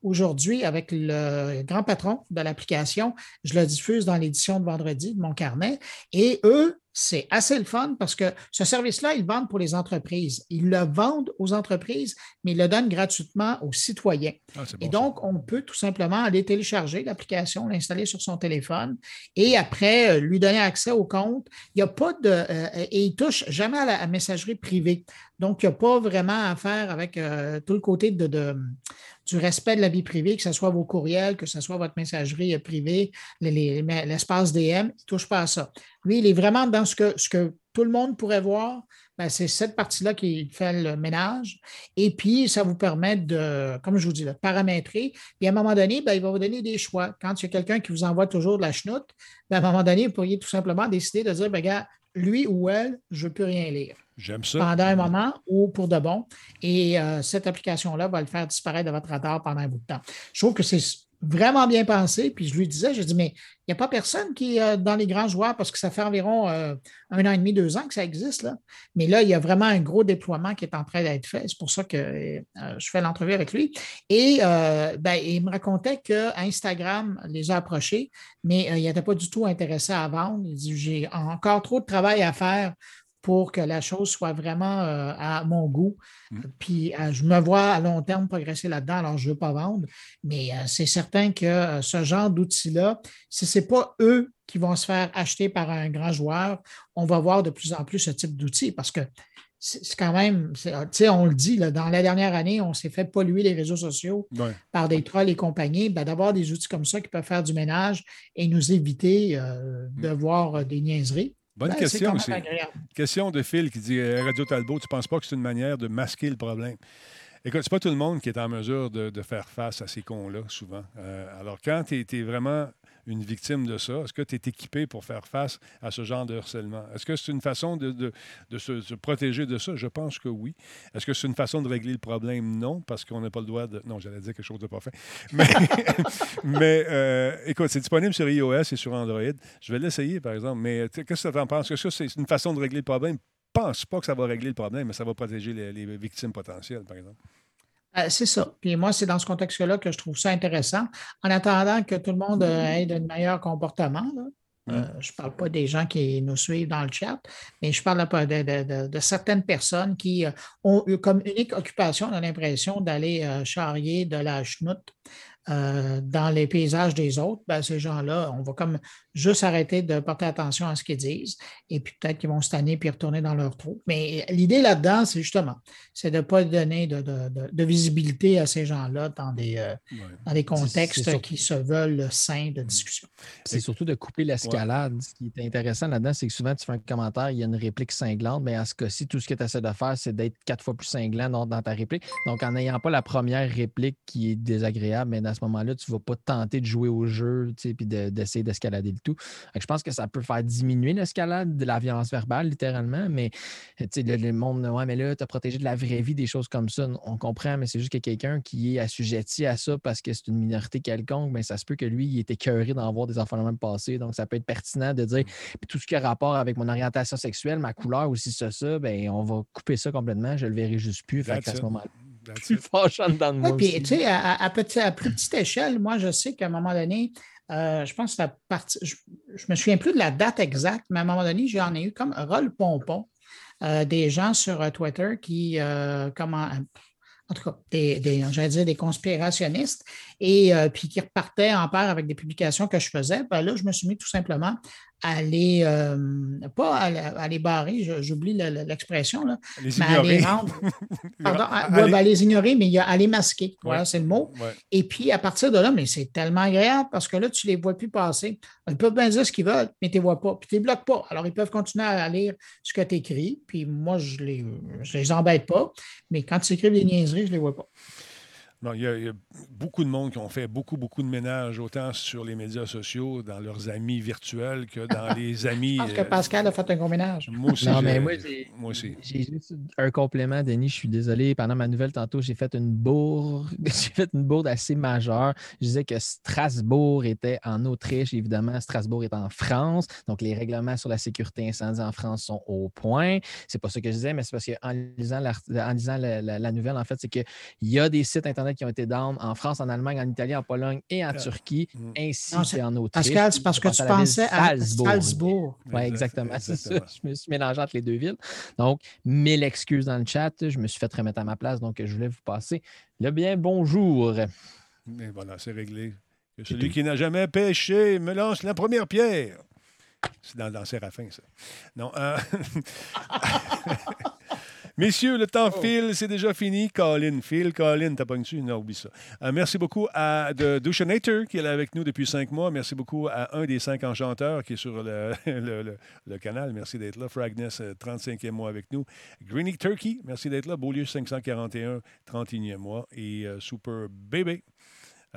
aujourd'hui avec le grand patron de l'application. Je le diffuse dans l'édition de vendredi de mon carnet. Et eux, c'est assez le fun parce que ce service-là, ils le vendent pour les entreprises. Ils le vendent aux entreprises, mais ils le donnent gratuitement aux citoyens. Ah, bon, Et ça. donc, on peut tout simplement aller télécharger l'application, l'installer sur son téléphone et après euh, lui donner accès au compte. Il n'y a pas de. euh, et il ne touche jamais à la à messagerie privée. Donc, il n'y a pas vraiment à faire avec euh, tout le côté du respect de la vie privée, que ce soit vos courriels, que ce soit votre messagerie euh, privée, les- les- l'espace DM. Il ne touche pas à ça. Lui, il est vraiment dans ce que, tout le monde pourrait voir. Ben, c'est cette partie-là qui fait le ménage. Et puis, ça vous permet de, comme je vous dis, de paramétrer. Puis à un moment donné, ben, il va vous donner des choix. Quand il y a quelqu'un qui vous envoie toujours de la chenoute, ben, à un moment donné, vous pourriez tout simplement décider de dire, gars, lui ou elle, je ne peux rien lire J'aime ça. pendant un moment ou pour de bon. Et euh, cette application-là va le faire disparaître de votre radar pendant un bout de temps. Je trouve que c'est vraiment bien pensé. Puis je lui disais, je dis, mais il n'y a pas personne qui est euh, dans les grands joueurs parce que ça fait environ euh, un an et demi, deux ans que ça existe. Là. Mais là, il y a vraiment un gros déploiement qui est en train d'être fait. C'est pour ça que je fais l'entrevue avec lui. Et ben, il me racontait que Instagram les a approchés, mais il n'était pas du tout intéressé à vendre. Il dit, j'ai encore trop de travail à faire pour que la chose soit vraiment euh, à mon goût. Mm. Puis euh, je me vois à long terme progresser là-dedans, alors je ne veux pas vendre. Mais euh, c'est certain que euh, ce genre d'outils-là, si ce n'est pas eux qui vont se faire acheter par un grand joueur, on va voir de plus en plus ce type d'outils parce que c'est quand même, tu sais, on le dit, là, dans la dernière année, on s'est fait polluer les réseaux sociaux Ouais. par des trolls et compagnie, ben, d'avoir des outils comme ça qui peuvent faire du ménage et nous éviter euh, de voir euh, des niaiseries. Bonne ben, question aussi. Question de Phil qui dit euh, Radio Talbot, tu ne penses pas que c'est une manière de masquer le problème? Écoute, c'est pas tout le monde qui est en mesure de, de faire face à ces cons-là, souvent. Euh, alors, quand tu es, vraiment une victime de ça, est-ce que tu es équipé pour faire face à ce genre de harcèlement? Est-ce que c'est une façon de, se, protéger de ça? Je pense que oui. Est-ce que c'est une façon de régler le problème? Non, parce qu'on n'a pas le droit de... Non, j'allais dire quelque chose de pas fait. Mais, (laughs) mais euh, écoute, c'est disponible sur iOS et sur Android. Je vais l'essayer, par exemple. Mais qu'est-ce que tu en penses? Est-ce que c'est une façon de régler le problème? Pense pas que ça va régler le problème, mais ça va protéger les victimes potentielles, par exemple. Euh, c'est ça. Puis moi, c'est dans ce contexte-là que je trouve ça intéressant. En attendant que tout le monde euh, ait de meilleur comportement, là. Euh, je ne parle pas des gens qui nous suivent dans le chat, mais je parle de, de- de- de certaines personnes qui euh, ont eu comme unique occupation, on a l'impression d'aller euh, charrier de la chenoute euh, dans les paysages des autres. Ben, ces gens-là, on va comme juste arrêter de porter attention à ce qu'ils disent et puis peut-être qu'ils vont se tanner puis retourner dans leur trou. Mais l'idée là-dedans, c'est justement, c'est de ne pas donner de, de- de- de visibilité à ces gens-là dans des, euh, Ouais. dans des contextes surtout- qui se veulent sains de discussion. C'est surtout de couper l'escalade. Ce qui est intéressant là-dedans, c'est que souvent, tu fais un commentaire, il y a une réplique cinglante, mais à ce cas-ci, tout ce que tu essaies de faire, c'est d'être quatre fois plus cinglant dans, dans ta réplique. Donc, en n'ayant pas la première réplique qui est désagréable, mais à ce moment-là, tu ne vas pas tenter de jouer au jeu sais, puis de- d'essayer d'escalader le tout. Je pense que ça peut faire diminuer l'escalade de la violence verbale, littéralement, mais le, le monde, ouais, mais là, tu as protégé de la vraie vie, des choses comme ça. On comprend, mais c'est juste que quelqu'un qui est assujetti à ça parce que c'est une minorité quelconque, ben, ça se peut que lui, il est écœuré d'en voir des enfants de même passer. Donc, ça peut être pertinent de dire puis tout ce qui a rapport avec mon orientation sexuelle, ma couleur aussi, ça, ça, ben, on va couper ça complètement, je le verrai juste plus. Fait qu'à ce it. moment-là, That's plus it. fâchant dedans de moi. Oui, puis, tu sais, à, à petit- à plus petite échelle, moi, je sais qu'à un moment donné, euh, je pense que c'est à partir. Je ne me souviens plus de la date exacte, mais à un moment donné, j'en ai eu comme rôle pompon euh, des gens sur euh, Twitter qui, euh, comment. En tout cas, des, des- j'allais dire des conspirationnistes, et euh, puis qui repartaient en paire avec des publications que je faisais, ben là, je me suis mis tout simplement à les, euh, pas à, à les barrer, j'oublie le- le- l'expression, là, Les mais à les rendre, (laughs) pardon, à, ben, à les ignorer, mais il y a à les masquer. Voilà, Ouais. c'est le mot. Ouais. Et puis, à partir de là, mais c'est tellement agréable parce que là, tu ne les vois plus passer. Ils peuvent bien dire ce qu'ils veulent, mais tu ne les vois pas. Puis tu ne les bloques pas. Alors, ils peuvent continuer à lire ce que tu écris. Puis moi, je ne les, je les embête pas. Mais quand tu écris des niaiseries, je ne les vois pas. Non, il y, a, il y a beaucoup de monde qui ont fait beaucoup, beaucoup de ménage, autant sur les médias sociaux, dans leurs amis virtuels que dans (laughs) les amis. Je pense que euh, Pascal a fait un gros ménage. moi aussi. Non, mais j'ai- moi, aussi. J'ai juste un complément, Denis. Je suis désolé. Pendant ma nouvelle tantôt, j'ai fait une bourde. (laughs) J'ai fait une bourde assez majeure. Je disais que Strasbourg était en Autriche. Évidemment, Strasbourg est en France. Donc, les règlements sur la sécurité incendie en France sont au point. C'est pas ça que je disais, mais c'est parce qu'en lisant, en lisant la, la- la nouvelle, en fait, c'est qu'il y a des sites Internet qui ont été down en France, en Allemagne, en Italie, en Pologne et en Turquie, mm. ainsi qu'en Autriche. Pascal, c'est parce que tu pensais à Salzbourg. Salzbourg. Oui, Exact- exactement. (laughs) C'est ça. exactement. Je me suis mélangé entre les deux villes. Donc, mille excuses dans le chat. Je me suis fait remettre à ma place. Donc, je voulais vous passer le bien bonjour. Mais voilà, c'est réglé. Que celui qui n'a jamais péché me lance la première pierre. C'est dans, dans Séraphin, ça. Non. euh, (laughs) (laughs) Messieurs, le temps file, c'est déjà fini. Colin, Phil, Colin, t'as pas dessus? Non, oublie ça. Euh, merci beaucoup à de Douchenator qui est là avec nous depuis cinq mois. Merci beaucoup à un des cinq enchanteurs qui est sur le, (laughs) le- le- le canal. Merci d'être là. Fragness, euh, 35e mois avec nous. Greeny Turkey, merci d'être là. Beaulieu 541, 31e mois. Et euh, Super Bébé.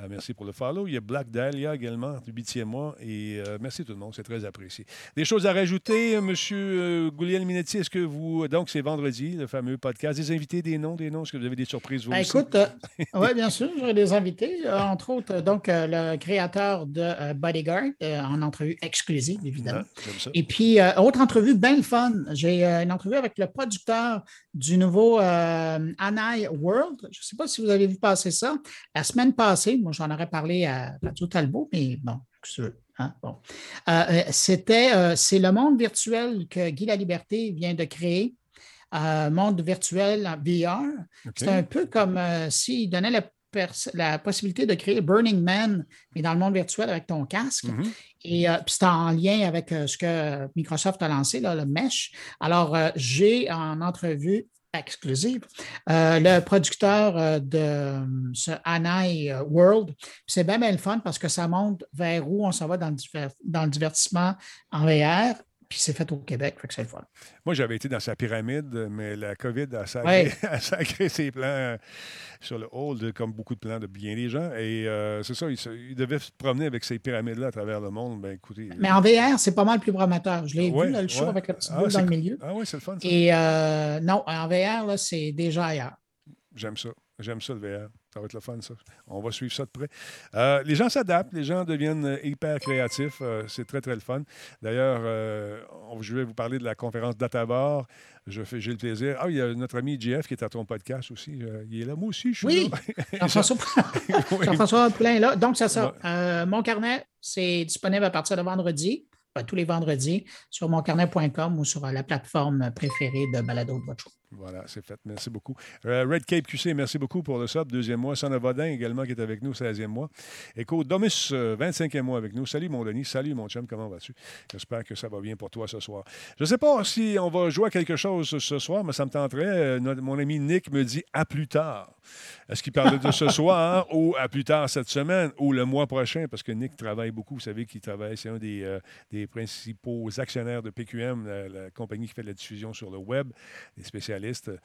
Euh, merci pour le follow. Il y a Black Dahlia également, du 8e mois. Et euh, merci tout le monde, c'est très apprécié. Des choses à rajouter, M. Euh, Gouliel Minetti, est-ce que vous. Donc, c'est vendredi, le fameux podcast. Des invités, des noms, des noms. Est-ce que vous avez des surprises, vous Ben, aussi? écoute, (laughs) oui, bien sûr, j'aurai des invités, euh, entre autres, euh, donc euh, le créateur de euh, Bodyguard, euh, en entrevue exclusive, évidemment. Ah, ça. Et puis, euh, autre entrevue bien le fun. J'ai euh, une entrevue avec le producteur du nouveau euh, Anai World. Je ne sais pas si vous avez vu passer ça. La semaine passée, moi, j'en aurais parlé à Radio Talbot, mais bon, hein, bon. Euh, euh, C'était, euh, c'est le monde virtuel que Guy Laliberté vient de créer. monde virtuel en VR. C'est un peu comme s'il donnait la, la possibilité de créer Burning Man, mais dans le monde virtuel avec ton casque. Mhm. Et euh, puis c'est en lien avec euh, ce que Microsoft a lancé, là, le Mesh. Alors, euh, j'ai en entrevue exclusive euh, le producteur euh, de euh, ce euh, World. C'est bien, bien le fun parce que ça montre vers où on s'en va dans le divertissement en VR. Puis c'est fait au Québec, fait que c'est le fun. Moi, j'avais été dans sa pyramide, mais la COVID a sacré, Ouais. (laughs) a sacré ses plans sur le hold, comme beaucoup de plans de bien des gens. Et euh, c'est ça, il, il devait se promener avec ces pyramides-là à travers le monde. Ben, écoutez. Mais en VR, c'est pas mal plus prometteur. Je l'ai Ouais, vu, là, le show ouais. avec la petite Ah, boule dans le milieu. Ah oui, c'est le fun. ça. Et euh, non, en VR, là, c'est déjà ailleurs. J'aime ça. J'aime ça, le VR. Ça va être le fun, ça. On va suivre ça de près. Euh, les gens s'adaptent, les gens deviennent euh, hyper créatifs. euh, c'est très, très le fun. D'ailleurs, euh, je vais vous parler de la conférence Databar. J'ai le plaisir. Ah, il y a notre ami JF qui est à ton podcast aussi. Il est là. Moi aussi, je suis Oui. là. (laughs) Jean-François (laughs) Oui. Jean-François Poulain est là. Donc, c'est ça. Euh, mon carnet, c'est disponible à partir de vendredi, euh, tous les vendredis, sur moncarnet.com ou sur la plateforme préférée de balado de votre choix. Voilà, c'est fait. Merci beaucoup. Euh, Red Cape QC, merci beaucoup pour le sub. Deuxième mois. Son Vodin également qui est avec nous, 16e mois. Écho, Domus, euh, 25e mois avec nous. Salut mon Denis. Salut mon chum. Comment vas-tu? J'espère que ça va bien pour toi ce soir. Je ne sais pas si on va jouer à quelque chose ce soir, mais ça me tenterait. Euh, notre- mon ami Nick me dit à plus tard. Est-ce qu'il parle de ce (laughs) soir ou à plus tard cette semaine ou le mois prochain? Parce que Nick travaille beaucoup. Vous savez qu'il travaille. C'est un des, euh, des principaux actionnaires de PQM, la, la compagnie qui fait de la diffusion sur le web, des spécialistes euh,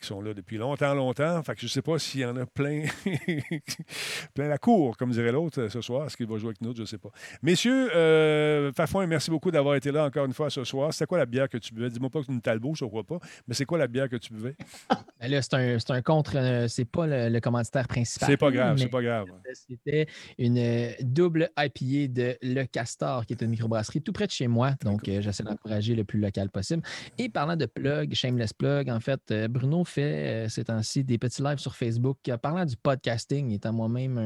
qui sont là depuis longtemps, longtemps. Fait que je ne sais pas s'il y en a plein, (laughs) plein la cour, comme dirait l'autre euh, ce soir. Est-ce qu'il va jouer avec nous autres? Je ne sais pas. Messieurs, euh, Fafouin, merci beaucoup d'avoir été là encore une fois ce soir. C'était quoi la bière que tu buvais? Dis-moi pas que c'est une Talbot, je ne crois pas. Mais c'est quoi la bière que tu buvais? (laughs) Ben là, c'est un, c'est un contre, euh, c'est pas le, le commanditaire principal. C'est pas grave, c'est pas grave. C'était une euh, double IPA de Le Castor, qui est une microbrasserie tout près de chez moi. Donc, euh, j'essaie d'encourager le plus local possible. Et parlant de plug, shameless plug, en fait. Bruno fait euh, ces temps-ci des petits lives sur Facebook. Euh, Parlant du podcasting, étant moi-même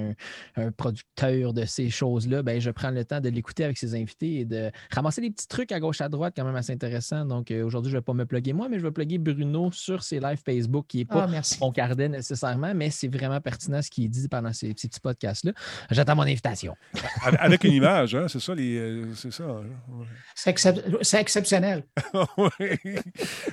un, un producteur de ces choses-là, ben, je prends le temps de l'écouter avec ses invités et de ramasser des petits trucs à gauche à droite quand même assez intéressants. Donc euh, aujourd'hui, je ne vais pas me plugger moi, mais je vais plugger Bruno sur ses lives Facebook qui n'est pas Ah, merci. mon cardet nécessairement, mais c'est vraiment pertinent ce qu'il dit pendant ces, ces petits podcasts-là. J'attends mon invitation. Avec- une image, hein, c'est ça, les, euh, c'est ça. hein. C'est excep- c'est exceptionnel. (laughs) oui.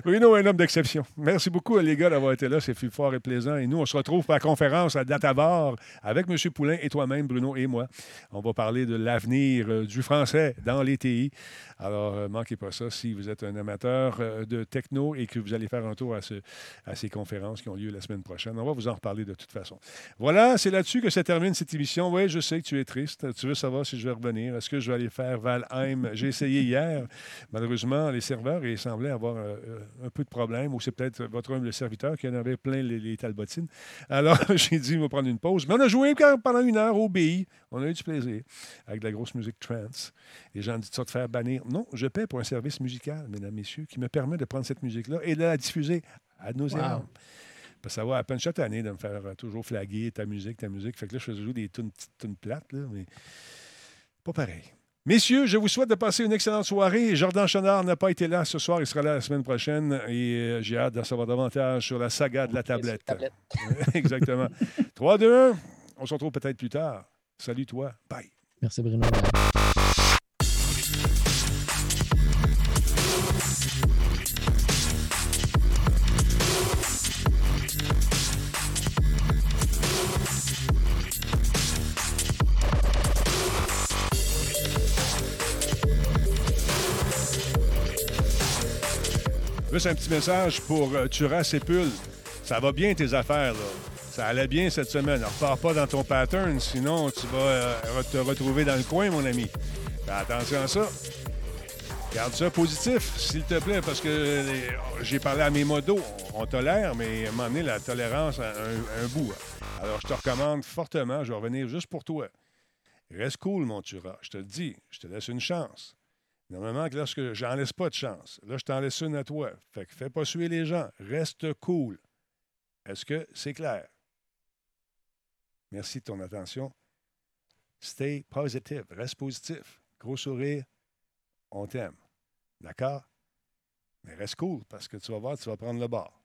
Bruno est un homme d'exception. Merci beaucoup, les gars, d'avoir été là. C'est fort et plaisant. Et nous, on se retrouve pour la conférence à Databar avec M. Poulain et toi-même, Bruno et moi. On va parler de l'avenir euh, du français dans les TI. Alors, euh, manquez pas ça si vous êtes un amateur euh, de techno et que vous allez faire un tour à, ce- à ces conférences qui ont lieu la semaine prochaine. On va vous en reparler de toute façon. Voilà, c'est là-dessus que se termine cette émission. Oui, je sais que tu es triste. Tu veux savoir si je vais revenir. Est-ce que je vais aller faire Valheim? J'ai essayé hier. Malheureusement, les serveurs, ils semblaient avoir un peu de problème, ou c'est peut-être votre le serviteur, qui en avait plein les, les talbotines. Alors, (laughs) j'ai dit, on va prendre une pause. Mais on a joué pendant une heure au BI. On a eu du plaisir avec de la grosse musique trance. Les gens disent ça de faire bannir. Non, je paie pour un service musical, mesdames, messieurs, qui me permet de prendre cette musique-là et de la diffuser à nos Wow. Parce que ça va à peine chaque année de me faire toujours flaguer ta musique, ta musique. Fait que là, je joue des tunes, tunes plates, là, mais pas pareil. Messieurs, je vous souhaite de passer une excellente soirée. Jordan Chenard n'a pas été là ce soir, il sera là la semaine prochaine et euh, j'ai hâte d'en savoir davantage sur la saga de la tablette. (laughs) Exactement. 3, 2, 1. On se retrouve peut-être plus tard. Salut toi. Bye. Merci Bruno. Un petit message pour euh, Turas. Ça va bien tes affaires, là. Ça allait bien cette semaine. Ne repars pas dans ton pattern, sinon tu vas euh, te retrouver dans le coin, mon ami. Attention à ça. Garde ça positif, s'il te plaît, parce que les- j'ai parlé à mes modos. On tolère, mais à la tolérance a un, bout. Alors, je te recommande fortement, je vais revenir juste pour toi. Reste cool, mon Turas. Je te le dis, je te laisse une chance. Normalement, que lorsque j'en laisse pas de chance, là, je t'en laisse une à toi. Fait que fais pas suer les gens. Reste cool. Est-ce que c'est clair? Merci de ton attention. Stay positive. Reste positif. Gros sourire. On t'aime. D'accord? Mais reste cool parce que tu vas voir, tu vas prendre le bord.